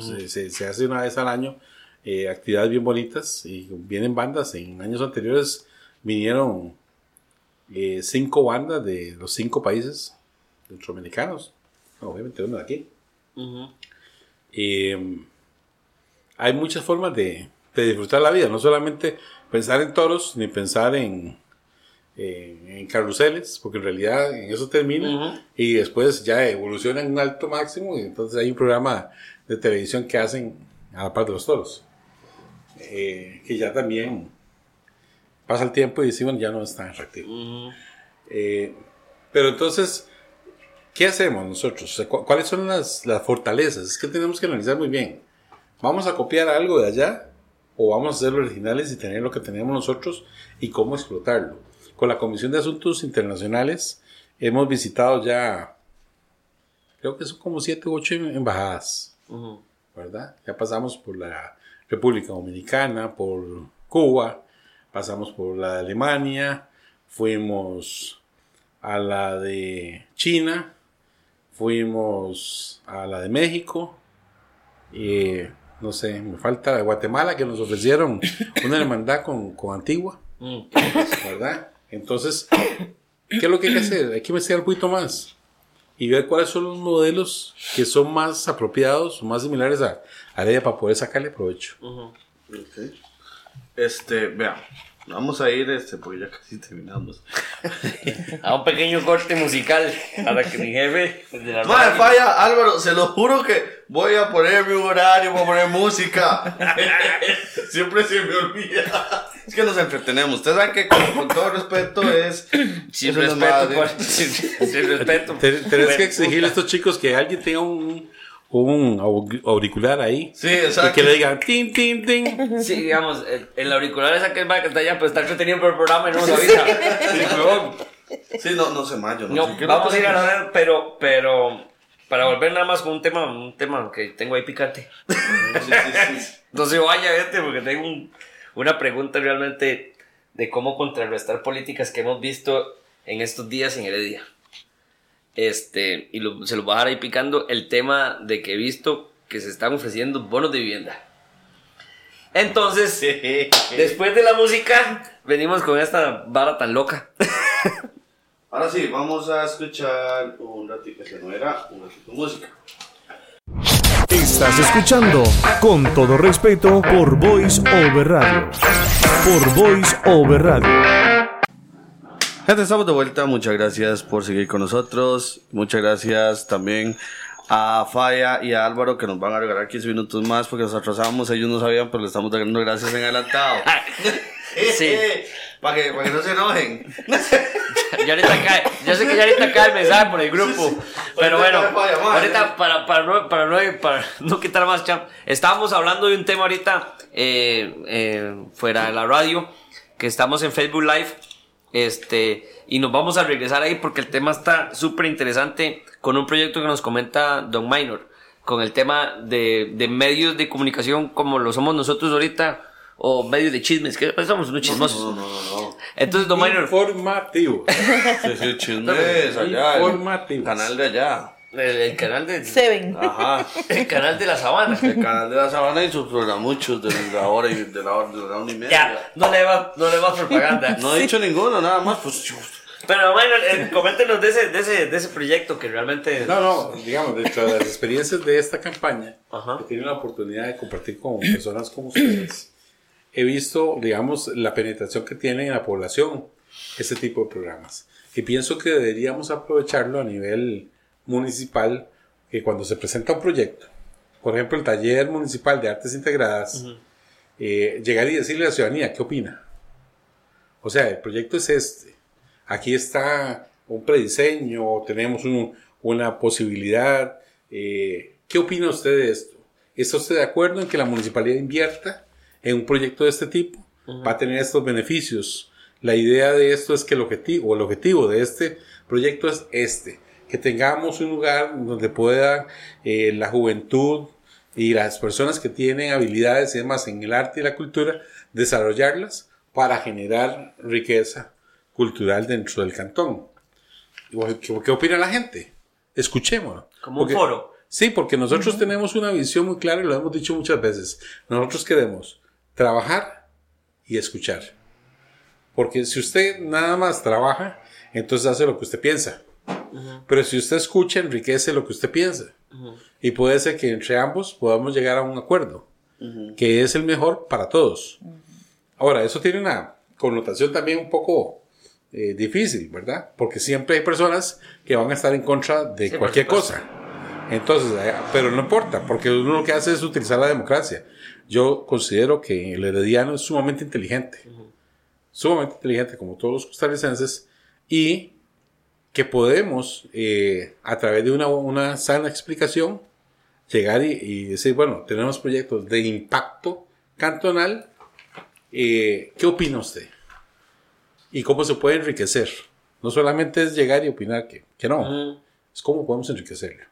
se, se- se hace una vez al año eh, actividades bien bonitas y vienen bandas. En años anteriores vinieron eh, cinco bandas de los cinco países centroamericanos, obviamente uno de aquí. Eh, hay muchas formas de, de disfrutar la vida, no solamente pensar en toros, ni pensar en, en carruseles, porque en realidad en eso termina y después ya evoluciona en un alto máximo y entonces hay un programa de televisión que hacen a la par de los toros, eh, que ya también pasa el tiempo y decimos ya no es tan atractivo. Eh, pero entonces, ¿qué hacemos nosotros? O sea, cu- ¿Cuáles son las, las fortalezas? Es que tenemos que analizar muy bien. ¿Vamos a copiar algo de allá? ¿O vamos a ser originales y tener lo que tenemos nosotros y cómo explotarlo? Con la Comisión de Asuntos Internacionales hemos visitado ya, creo que son como siete u ocho embajadas, ¿verdad? Ya pasamos por la República Dominicana, por Cuba, pasamos por la de Alemania, fuimos a la de China, fuimos a la de México, y no sé, me falta la de Guatemala que nos ofrecieron una hermandad con, con Antigua, ¿verdad? Entonces, ¿qué es lo que hay que hacer? Hay que investigar un poquito más y ver cuáles son los modelos que son más apropiados, más similares a a Heredia para poder sacarle provecho. Ok. Este, vea, vamos a ir, este, porque ya casi terminamos. A un pequeño corte musical para que mi jefe el de la Madre, radio- falla, Álvaro, se lo juro que voy a poner mi horario, voy a poner música. Siempre se me olvida. Es que nos entretenemos. Ustedes saben que, con, con todo respeto, es. Sin es respeto, pues, sin, sin respeto. Te- Tenés que exigirle a estos chicos que alguien tenga un, un au- auricular ahí. Sí, Y exacto. que le digan tin, tin, tin. Sí, digamos, el, el auricular esa que es que está allá, pero está entretenido por el programa y no nos avisa. Sí, huevón. Sí, no, no sé más, yo no, No, sé qué vamos a ir a la pero, pero, para volver nada más con un tema, un tema que tengo ahí picante. Sí, sí, se vaya, gente, porque tengo un- una pregunta realmente de cómo contrarrestar políticas que hemos visto en estos días en Heredia. Este, y lo- se lo voy a dejar ahí picando el tema de que he visto que se están ofreciendo bonos de vivienda. Entonces, después de la música, venimos con esta vara tan loca. Ahora sí, vamos a escuchar un ratito, que no era un ratito de música. Estás escuchando, con todo respeto, por Voice Over Radio. Por Voice Over Radio. Gente, estamos de vuelta. Muchas gracias por seguir con nosotros. Muchas gracias también a Faya y a Álvaro que nos van a regalar 15 minutos más porque nos atrasamos. Ellos no sabían, pero le estamos dando gracias en adelantado. Sí. para que, para que no se enojen. Ya ahorita cae, yo sé que ya ahorita cae el mensaje por el grupo. Pero bueno, me va a llamar, ahorita para, para, no, para, no, para no quitar más champ, estábamos hablando de un tema ahorita eh, eh, fuera de la radio, que estamos en Facebook Live, este, y nos vamos a regresar ahí porque el tema está súper interesante con un proyecto que nos comenta Don Minor, con el tema de, de medios de comunicación como lo somos nosotros ahorita, o medios de chismes, que somos unos chismosos. No, no, no, no. Entonces, Don Minor, Informativo. Sí, sí, chismes allá. Informativos. Canal de allá. El, el canal de... Seven. Ajá. El canal de la sabana. El canal de la sabana y sus programuchos de la hora y de la hora, de la una y media. Ya, no le va, no le va propaganda. No he dicho ninguno, nada más, pues. Pero bueno, eh, coméntenos de ese, de, ese, de ese proyecto que realmente... No, no, digamos, dentro de las experiencias de esta campaña, Ajá. que tenido la oportunidad de compartir con personas como ustedes, he visto, digamos, la penetración que tiene en la población este tipo de programas. Y pienso que deberíamos aprovecharlo a nivel municipal, que cuando se presenta un proyecto, por ejemplo, el taller municipal de artes integradas, eh, llegar y decirle a la ciudadanía, ¿qué opina? O sea, el proyecto es este. Aquí está un prediseño, tenemos un- una posibilidad. eh, ¿Qué opina usted de esto? ¿Está usted de acuerdo en que la municipalidad invierta en un proyecto de este tipo? Va a tener estos beneficios. La idea de esto es que el objetivo, o el objetivo de este proyecto es este, que tengamos un lugar donde pueda eh, la juventud y las personas que tienen habilidades y demás en el arte y la cultura desarrollarlas para generar riqueza cultural dentro del cantón. ¿Qué, qué opina la gente? Escuchémoslo. Como un foro. Sí, porque nosotros tenemos una visión muy clara y lo hemos dicho muchas veces. Nosotros queremos trabajar y escuchar. Porque si usted nada más trabaja, entonces hace lo que usted piensa. Pero si usted escucha, enriquece lo que usted piensa. Y puede ser que entre ambos podamos llegar a un acuerdo, que es el mejor para todos. Ahora, eso tiene una connotación también un poco eh, difícil, ¿verdad? Porque siempre hay personas que van a estar en contra de Sí, cualquier cosa. Entonces, eh, pero no importa, porque uno lo que hace es utilizar la democracia. Yo considero que el herediano es sumamente inteligente, sumamente inteligente como todos los costarricenses, y que podemos, eh, a través de una, una sana explicación, llegar y, y decir, bueno, tenemos proyectos de impacto cantonal, eh, ¿qué opina usted? ¿Y cómo se puede enriquecer? No solamente es llegar y opinar que, que no, Ujú. es cómo podemos enriquecerlo.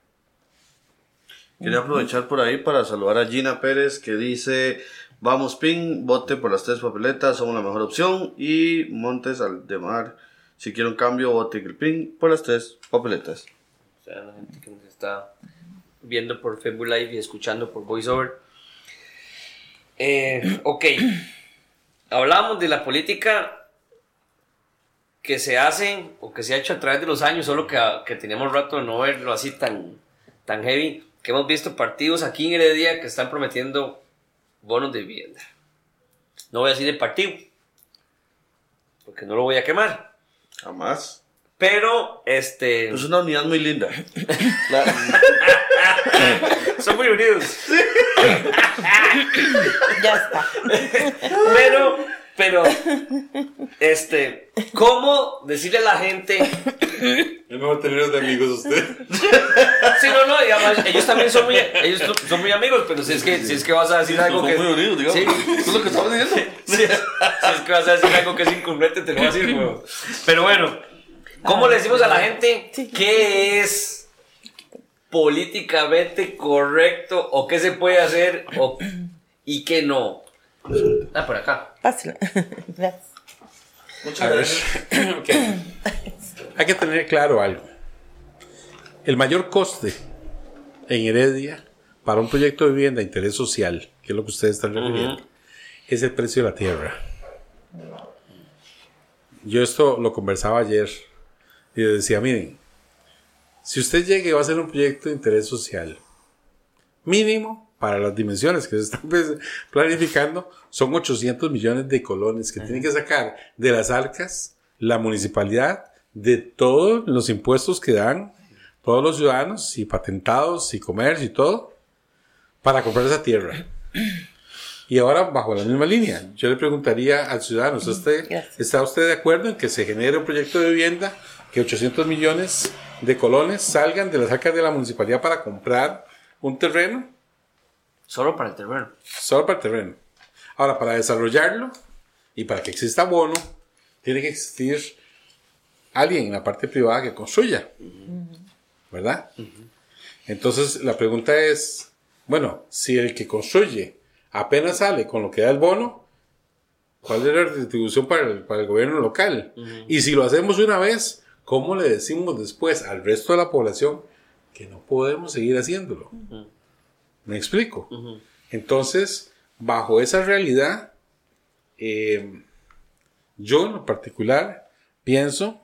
Quería aprovechar por ahí para saludar a Gina Pérez que dice, vamos Pin, vote por las tres papeletas, somos la mejor opción. Y Montes Aldemar, si quiere un cambio, vote Pin por las tres papeletas. O sea, la gente que nos está viendo por Facebook Live y escuchando por VoiceOver. Eh, ok. Hablábamos de la política que se hace o que se ha hecho a través de los años, solo que, que teníamos rato de no verlo así tan, tan heavy, que hemos visto partidos aquí en Heredia que están prometiendo bonos de vivienda. No voy a decir el partido, porque no lo voy a quemar. Jamás. Pero, este... Es una unidad muy linda. Son muy unidos. Ya está. Pero, pero, este, ¿cómo decirle a la gente? Es mejor tenerlos de amigos usted. Sí, no, no, y además, ellos también son muy, ellos son muy amigos, pero si es que, si es que vas a decir algo Son que. muy unidos, digamos. Sí. Eso es lo que estamos diciendo. Si es, si es que vas a decir algo que es incongruente, te lo voy a decir, weón. Pero bueno, ¿cómo le decimos a la gente qué es políticamente correcto o qué se puede hacer o, y qué no? Ah, por acá. Pásalo. Gracias. A ver, ok. Hay que tener claro algo. El mayor coste en Heredia para un proyecto de vivienda de interés social, que es lo que ustedes están refiriendo, es el precio de la tierra. Yo esto lo conversaba ayer y decía, miren, si usted llega y va a hacer un proyecto de interés social, mínimo para las dimensiones que se están pues, planificando, son 800 millones de colones que tienen que sacar de las arcas la municipalidad de todos los impuestos que dan todos los ciudadanos y patentados y comercio y todo para comprar esa tierra. Y ahora, bajo la misma línea, yo le preguntaría al ciudadano, ¿está usted. ¿está usted de acuerdo en que se genere un proyecto de vivienda que 800 millones de colones salgan de las arcas de la municipalidad para comprar un terreno, Solo para el terreno. solo para el terreno. Ahora, para desarrollarlo y para que exista bono, tiene que existir alguien en la parte privada que construya. ¿Verdad? Entonces, la pregunta es, bueno, si el que construye apenas sale con lo que da el bono, ¿cuál es la retribución para el, para el gobierno local? Y si lo hacemos una vez, ¿cómo le decimos después al resto de la población que no podemos seguir haciéndolo? ¿Me explico? Entonces, bajo esa realidad, eh, yo en lo particular pienso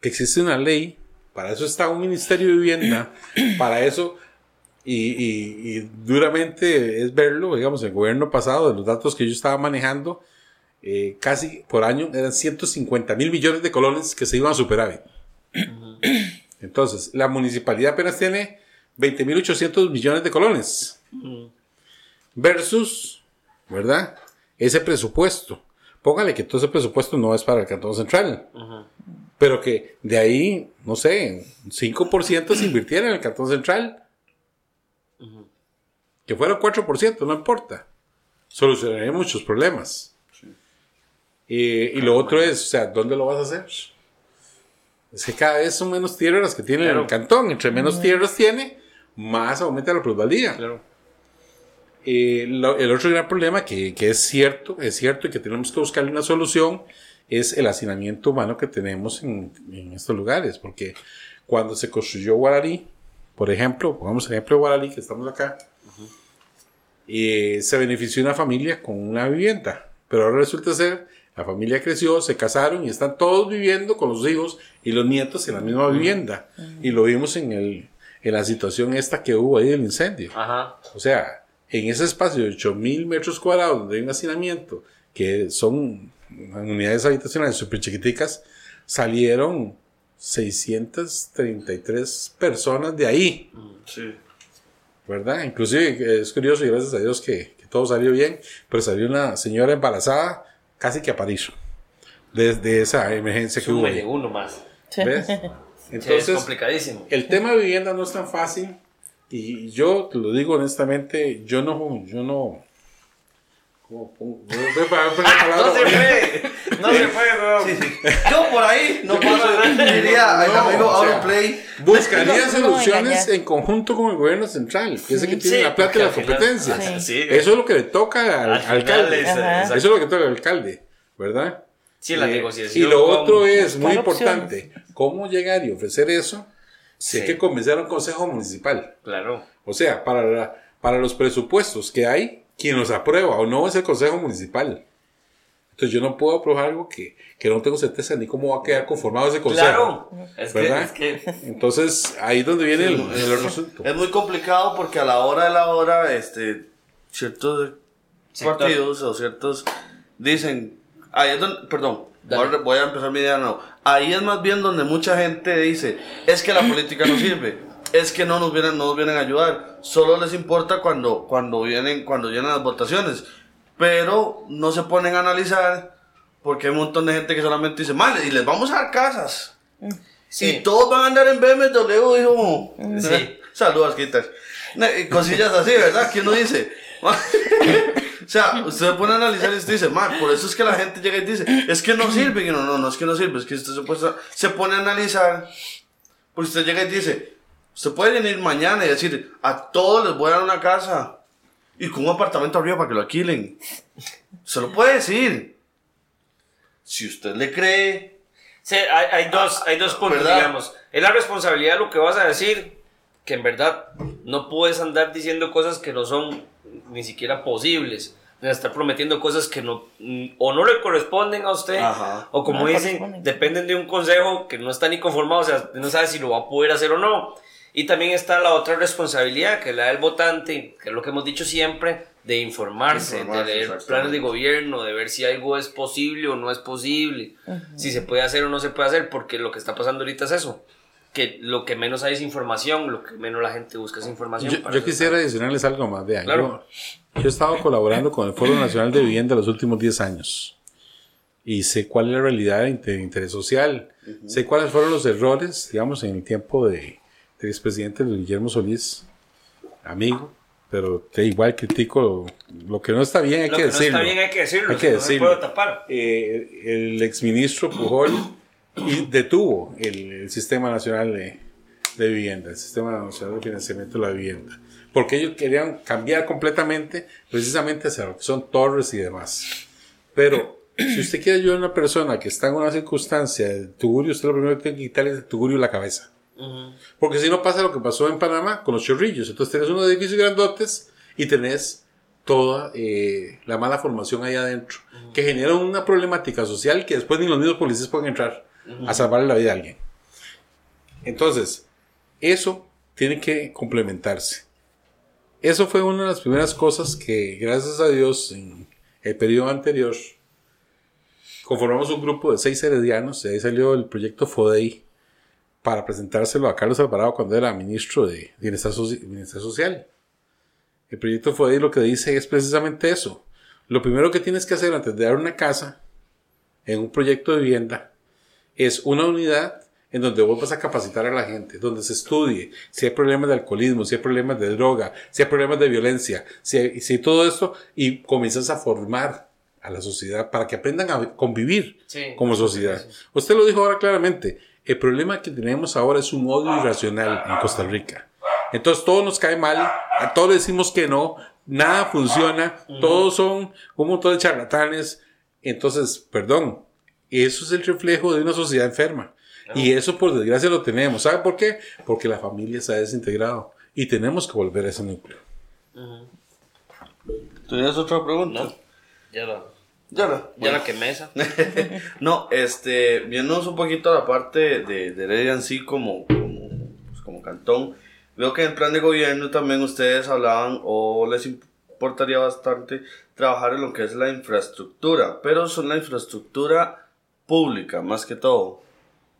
que existe una ley, para eso está un Ministerio de Vivienda, para eso, y, y- y duramente es verlo, digamos, el gobierno pasado, de los datos que yo estaba manejando, eh, casi por año eran 150 mil millones de colones que se iban a superávit. Entonces, la municipalidad apenas tiene 20.800 millones de colones. Versus, ¿verdad? Ese presupuesto. Póngale que todo ese presupuesto no es para el Cantón Central. Pero que de ahí, no sé, 5% se invirtiera en el Cantón Central. Que fuera 4%, no importa. Solucionaría muchos problemas. Eh, y lo otro es, o sea, ¿dónde lo vas a hacer? Es que cada vez son menos tierras las que tiene Claro. el cantón. Entre menos tierras tiene, más aumenta la plusvalía. Claro. Eh, lo- el otro gran problema que, que es cierto, es cierto y que tenemos que buscarle una solución es el hacinamiento humano que tenemos en, en estos lugares. Porque cuando se construyó Guararí, por ejemplo, pongamos el ejemplo de Guararí, que estamos acá, eh, se benefició una familia con una vivienda. Pero ahora resulta ser, la familia creció, se casaron y están todos viviendo con los hijos y los nietos en la misma vivienda. Y lo vimos en, el, en la situación esta que hubo ahí del incendio. Ajá. O sea, en ese espacio de 8000 metros cuadrados donde hay un hacinamiento, que son unidades habitacionales súper chiquiticas, salieron 633 personas de ahí, Sí. ¿verdad? Inclusive es curioso y gracias a Dios que, que todo salió bien, pero salió una señora embarazada casi que a París, desde esa emergencia que hubo. Súmele ahí. uno más. ¿Ves? Sí, es Entonces, complicadísimo. el tema de vivienda no es tan fácil y yo te lo digo honestamente, yo no, yo no. No se puede. No se puede, weón. Sí, sí. Yo por ahí no paso, diría No, amigo o sea, Auronplay. Buscaría soluciones en conjunto con el gobierno central, que es el que tiene Sí, la plata y las al competencias. Eso es lo que le toca al, Al alcalde. Eso es lo que toca al alcalde, ¿verdad? Sí, la Eh, negociación. Y lo con- otro es muy importante, cómo llegar y ofrecer eso si hay Sí. que convencer a un consejo municipal. Claro. O sea, para, la- para los presupuestos que hay, quien los aprueba o no es el Consejo Municipal. Entonces yo no puedo aprobar algo que, que no tengo certeza ni cómo va a quedar conformado ese Consejo. Claro. Es que, es que Entonces ahí es donde viene el, el otro asunto. Es muy complicado porque a la hora de la hora, este, ciertos Sector. partidos o ciertos dicen, ahí es donde, perdón, voy a empezar mi idea. Ahí es más bien donde mucha gente dice, es que la política no sirve, es que no nos vienen, no nos vienen a ayudar, solo les importa cuando, cuando vienen, cuando llegan las votaciones, pero no se ponen a analizar porque hay un montón de gente que solamente dice, mal, y les vamos a dar casas. Sí. Y todos van a andar en BMW, hijo. Sí. Saludos, quitas. Cosillas así, ¿verdad? ¿Quién no dice? o sea, usted se pone a analizar y usted dice, man, por eso es que la gente llega y dice, es que no sirve. Y no, no, no es que no sirve, es que usted se, puede- se pone a analizar. Porque usted llega y dice, usted puede venir mañana y decir, a todos les voy a dar una casa. Y con un apartamento arriba para que lo alquilen. Se lo puede decir. Si usted le cree, Sí, hay, hay dos, hay dos puntos, ¿verdad? digamos. Es la responsabilidad de lo que vas a decir, que en verdad no puedes andar diciendo cosas que no son ni siquiera posibles. De estar prometiendo cosas que no o no le corresponden a usted Ajá. o como No dicen dependen de un consejo que no está ni conformado o sea no sabe si lo va a poder hacer o no y también está la otra responsabilidad que es la del votante que es lo que hemos dicho siempre de informarse, Informarse, de leer planes de gobierno de ver si algo es posible o no es posible si se puede hacer o no se puede hacer porque lo que está pasando ahorita es eso que lo que menos hay es información lo que menos la gente busca es información Yo, yo quisiera adicionarles algo más. Vean, Claro. yo, yo he estado colaborando con el Foro Nacional de Vivienda los últimos 10 años. y sé cuál es la realidad de inter- interés social. Sé cuáles fueron los errores, digamos, en el tiempo de, del expresidente Guillermo Solís, amigo, pero que igual critico lo, lo que no está bien, hay Lo que, que no decirlo. está bien hay que decirlo. Hay que no decirlo. puede tapar. Eh, el exministro Pujol y detuvo el, el Sistema Nacional de, de Vivienda, el Sistema Nacional de Financiamiento de la Vivienda, porque ellos querían cambiar completamente, precisamente hacia lo que son torres y demás. Pero si usted quiere ayudar a una persona que está en una circunstancia de tugurio, usted lo primero que tiene que quitarle es el tugurio la cabeza. Porque si no pasa lo que pasó en Panamá con los chorrillos. Entonces tenés unos edificios grandotes y tenés toda eh, la mala formación ahí adentro, que genera una problemática social que después ni los mismos policías pueden entrar a salvarle la vida a alguien. Entonces, eso tiene que complementarse. Eso fue una de las primeras cosas que, gracias a Dios, en el periodo anterior, conformamos un grupo de seis heredianos, y ahí salió el proyecto FODEI, para presentárselo a Carlos Alvarado cuando era ministro de Bienestar, Bienestar Social. El proyecto FODEI lo que dice es precisamente eso. Lo primero que tienes que hacer antes de dar una casa en un proyecto de vivienda es una unidad en donde vos vas a capacitar a la gente, donde se estudie si hay problemas de alcoholismo, si hay problemas de droga, si hay problemas de violencia, si hay, si todo esto, y comienzas a formar a la sociedad para que aprendan a convivir Sí. como sociedad. Usted lo dijo ahora claramente, el problema que tenemos ahora es un odio irracional en Costa Rica. Entonces todo nos cae mal, a todos le decimos que no, nada funciona, todos son un montón de charlatanes. Entonces, perdón, eso es el reflejo de una sociedad enferma. Y eso por desgracia lo tenemos. ¿Sabe por qué? Porque la familia se ha desintegrado y tenemos que volver a ese núcleo. ¿Tenías otra pregunta? No. Ya la, Ya la. ya bueno. la quemé esa. No, este, viéndonos un poquito a la parte de, de Heredia en sí como, como, pues, como cantón, veo que en el plan de gobierno también ustedes hablaban o les importaría bastante trabajar en lo que es la infraestructura, pero son la infraestructura pública más que todo,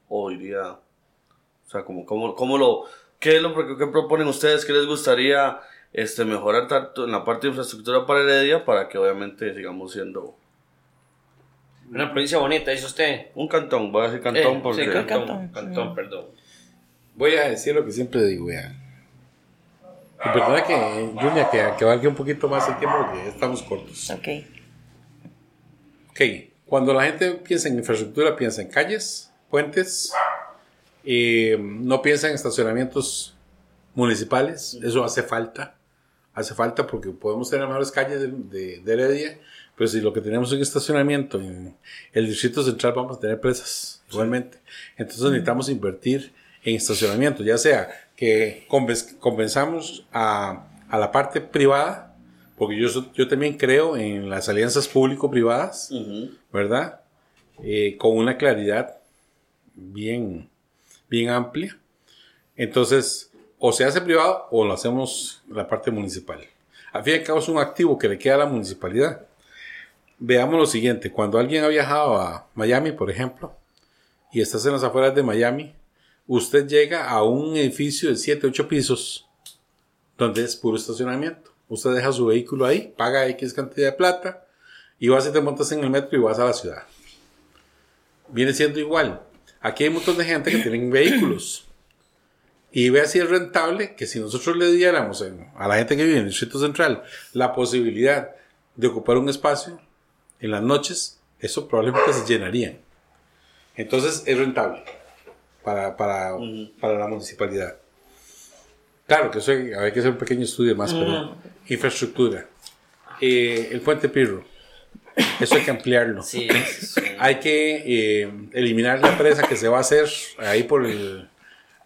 o iría, o sea, como, como, como lo, ¿qué es lo que, proponen ustedes? ¿Qué les gustaría este, mejorar tanto en la parte de infraestructura para Heredia para que obviamente sigamos siendo Una provincia bonita, dice usted. un cantón? Voy a decir cantón Eh, porque... sí, cantón, Cantón. cantón, perdón. Voy a decir lo que siempre digo, vean. Y perdona que, Julia, que, que valga un poquito más el tiempo porque estamos cortos. Ok. Ok, cuando la gente piensa en infraestructura, piensa en calles, puentes, eh, no piensa en estacionamientos municipales, eso hace falta, hace falta porque podemos tener mejores calles de, de- de Heredia, pero si lo que tenemos es un estacionamiento en el distrito central vamos a tener presas igualmente. Entonces necesitamos invertir en estacionamiento, ya sea que conven- convenzamos a, a la parte privada, porque yo, yo también creo en las alianzas público-privadas. ¿verdad? Eh, con una claridad bien, bien amplia. Entonces, o se hace privado o lo hacemos la parte municipal. Al fin y al cabo es un activo que le queda a la municipalidad. Veamos lo siguiente, cuando alguien ha viajado a Miami, por ejemplo, y estás en las afueras de Miami, usted llega a un edificio de 7, 8 pisos, donde es puro estacionamiento. Usted deja su vehículo ahí, paga X cantidad de plata, y vas y te montas en el metro y vas a la ciudad. Viene siendo igual. Aquí hay un montón de gente que tienen vehículos. Y vea si es rentable que si nosotros le diéramos a la gente que vive en el Distrito Central la posibilidad de ocupar un espacio en las noches, eso probablemente se llenaría. Entonces es rentable para, para, para la municipalidad. Claro que eso hay, hay que hacer un pequeño estudio más, pero infraestructura. Eh, el puente Pirro, eso hay que ampliarlo. Sí, un- Hay que eh, eliminar la presa que se va a hacer ahí por el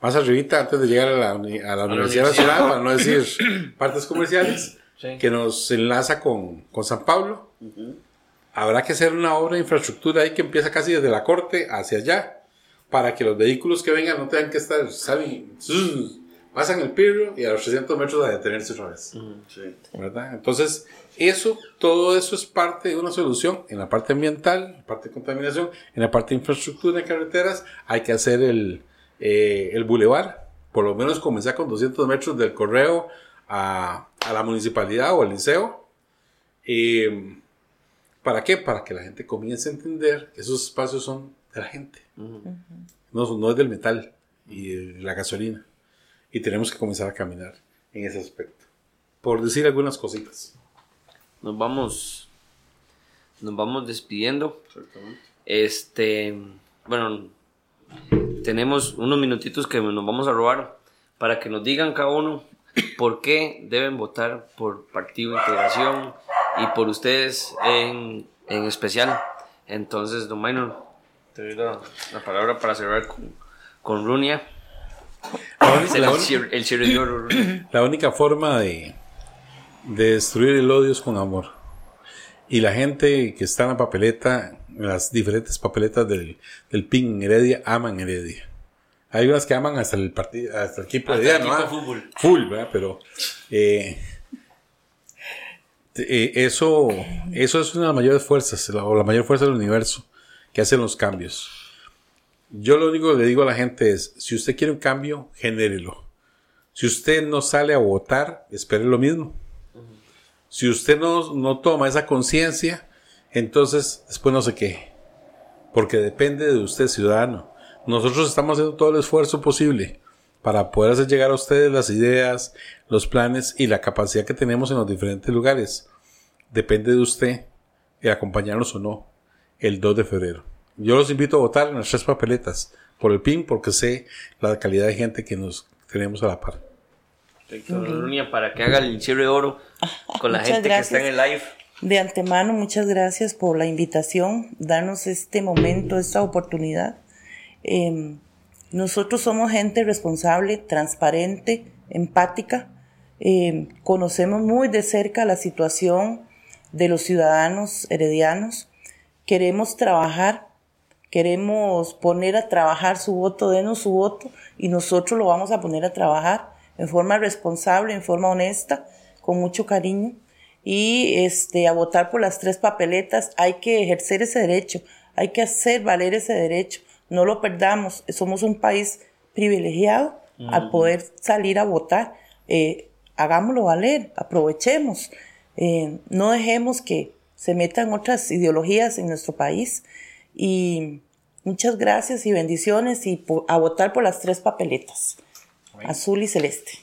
más arribita antes de llegar a la, uni- a la Universidad universidad. Nacional, para no decir partes comerciales, Sí. que nos enlaza con, con San Pablo. Habrá que hacer una obra de infraestructura ahí que empieza casi desde la corte hacia allá, para que los vehículos que vengan no tengan que estar, ¿saben? Zzzz, Pasan el pirro y a los 300 metros a detenerse otra vez. Sí. ¿verdad? Entonces, eso, todo eso es parte de una solución en la parte ambiental, en la parte de contaminación, en la parte de infraestructura de carreteras, hay que hacer el, eh, el bulevar, por lo menos comenzar con 200 metros del correo a, a la municipalidad o al liceo, eh, ¿Para qué? Para que la gente comience a entender que esos espacios son de la gente. no, no es del metal y de la gasolina. Y tenemos que comenzar a caminar en ese aspecto. Por decir algunas cositas. Nos vamos. Nos vamos despidiendo. Este. Bueno. Tenemos unos minutitos que nos vamos a robar para que nos digan cada uno por qué deben votar por Partido Integración y por ustedes en, en especial. Entonces, don Minor, te doy la, la palabra para cerrar con, con Runia. La- el. La única forma de, de destruir el odio es con amor. Y la gente que está en la papeleta, en las diferentes papeletas del, del PIN en Heredia, aman Heredia. Hay unas que aman hasta el partido, hasta el equipo Hasta de el equipo de fútbol. Full, ¿verdad? Pero eh, eh, eso, eso es una de las mayores fuerzas, la- o la mayor fuerza del universo, que hacen los cambios. Yo lo único que le digo a la gente es, si usted quiere un cambio, genérelo. Si usted no sale a votar, espere lo mismo. Si usted no, no toma esa conciencia, entonces después no sé qué. Porque depende de usted, ciudadano. Nosotros estamos haciendo todo el esfuerzo posible para poder hacer llegar a ustedes las ideas, los planes y la capacidad que tenemos en los diferentes lugares. Depende de usted de acompañarnos o no el 2 de febrero. Yo los invito a votar en las tres papeletas por el PIN porque sé la calidad de gente que nos tenemos a la par. Para que haga el cierre de oro con la Muchas gente que está en el live. De antemano, muchas gracias por la invitación, darnos este momento, esta oportunidad. Eh, nosotros somos gente responsable, transparente, empática. Eh, conocemos muy de cerca la situación de los ciudadanos heredianos. Queremos trabajar, queremos poner a trabajar su voto, denos su voto y nosotros lo vamos a poner a trabajar en forma responsable, en forma honesta, con mucho cariño y este a votar por las tres papeletas. Hay que ejercer ese derecho, hay que hacer valer ese derecho, no lo perdamos, somos un país privilegiado al poder salir a votar, Eh, hagámoslo valer, aprovechemos, Eh, no dejemos que se metan otras ideologías en nuestro país y muchas gracias y bendiciones y a votar por las tres papeletas, azul y celeste.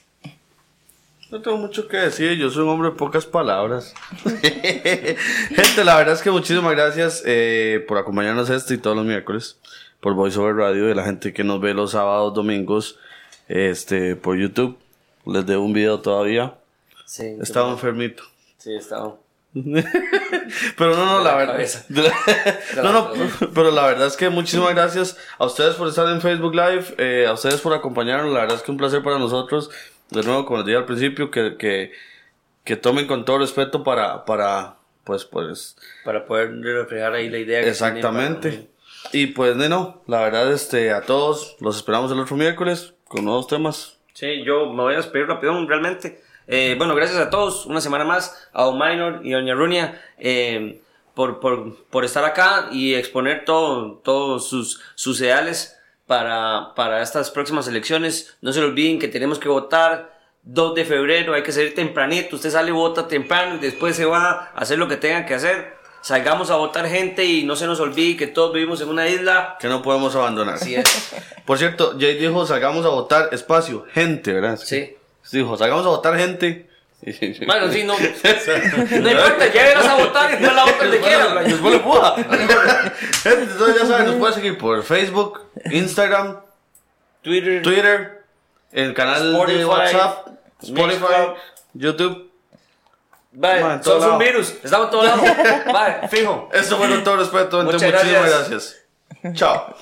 No tengo mucho que decir, yo soy un hombre de pocas palabras. Gente, la verdad es que muchísimas gracias eh, por acompañarnos este y todos los miércoles por Voice Over Radio y la gente que nos ve los sábados, domingos este, por YouTube. Les debo un video todavía. Sí, Estaba enfermito. Sí, estaba. Pero no, no, De la, la verdad. cabeza. de la- no, no, pero la verdad es que muchísimas gracias a ustedes por estar en Facebook Live, eh, a ustedes por acompañarnos. La verdad es que un placer para nosotros. De nuevo, como les dije al principio, que, que, que tomen con todo respeto para, para pues, pues, Para poder reflejar ahí la idea que tienen exactamente. para- Y pues, no, la verdad, este, a todos los esperamos el otro miércoles con nuevos temas. Sí, yo me voy a despedir rapidón, realmente. Eh, bueno, gracias a todos, una semana más, a Don Minor y a Doña Runia, eh, por, por, por estar acá y exponer todo, todos sus, sus ideales para, para estas próximas elecciones. No se lo olviden que tenemos que votar 2 de febrero, hay que salir tempranito, usted sale, vota temprano y después se va a hacer lo que tenga que hacer. Salgamos a votar gente y no se nos olvide que todos vivimos en una isla. Que no podemos abandonar. Así es. Por cierto, Jay dijo, salgamos a votar espacio, gente, ¿verdad? Sí. Dijo, salgamos a votar gente. Bueno, sí, no. No importa, ya verás a votar y no la votas donde quieras. Después le puja. Gente, Entonces ya saben, nos pueden seguir por Facebook, Instagram, Twitter. Twitter, el canal Spotify, de WhatsApp, Spotify. YouTube. Vale, somos un virus. Estamos en todos lados. Vale, fijo. Esto fue con todo respeto. gente. Muchas Muchísimas gracias. gracias. Chao.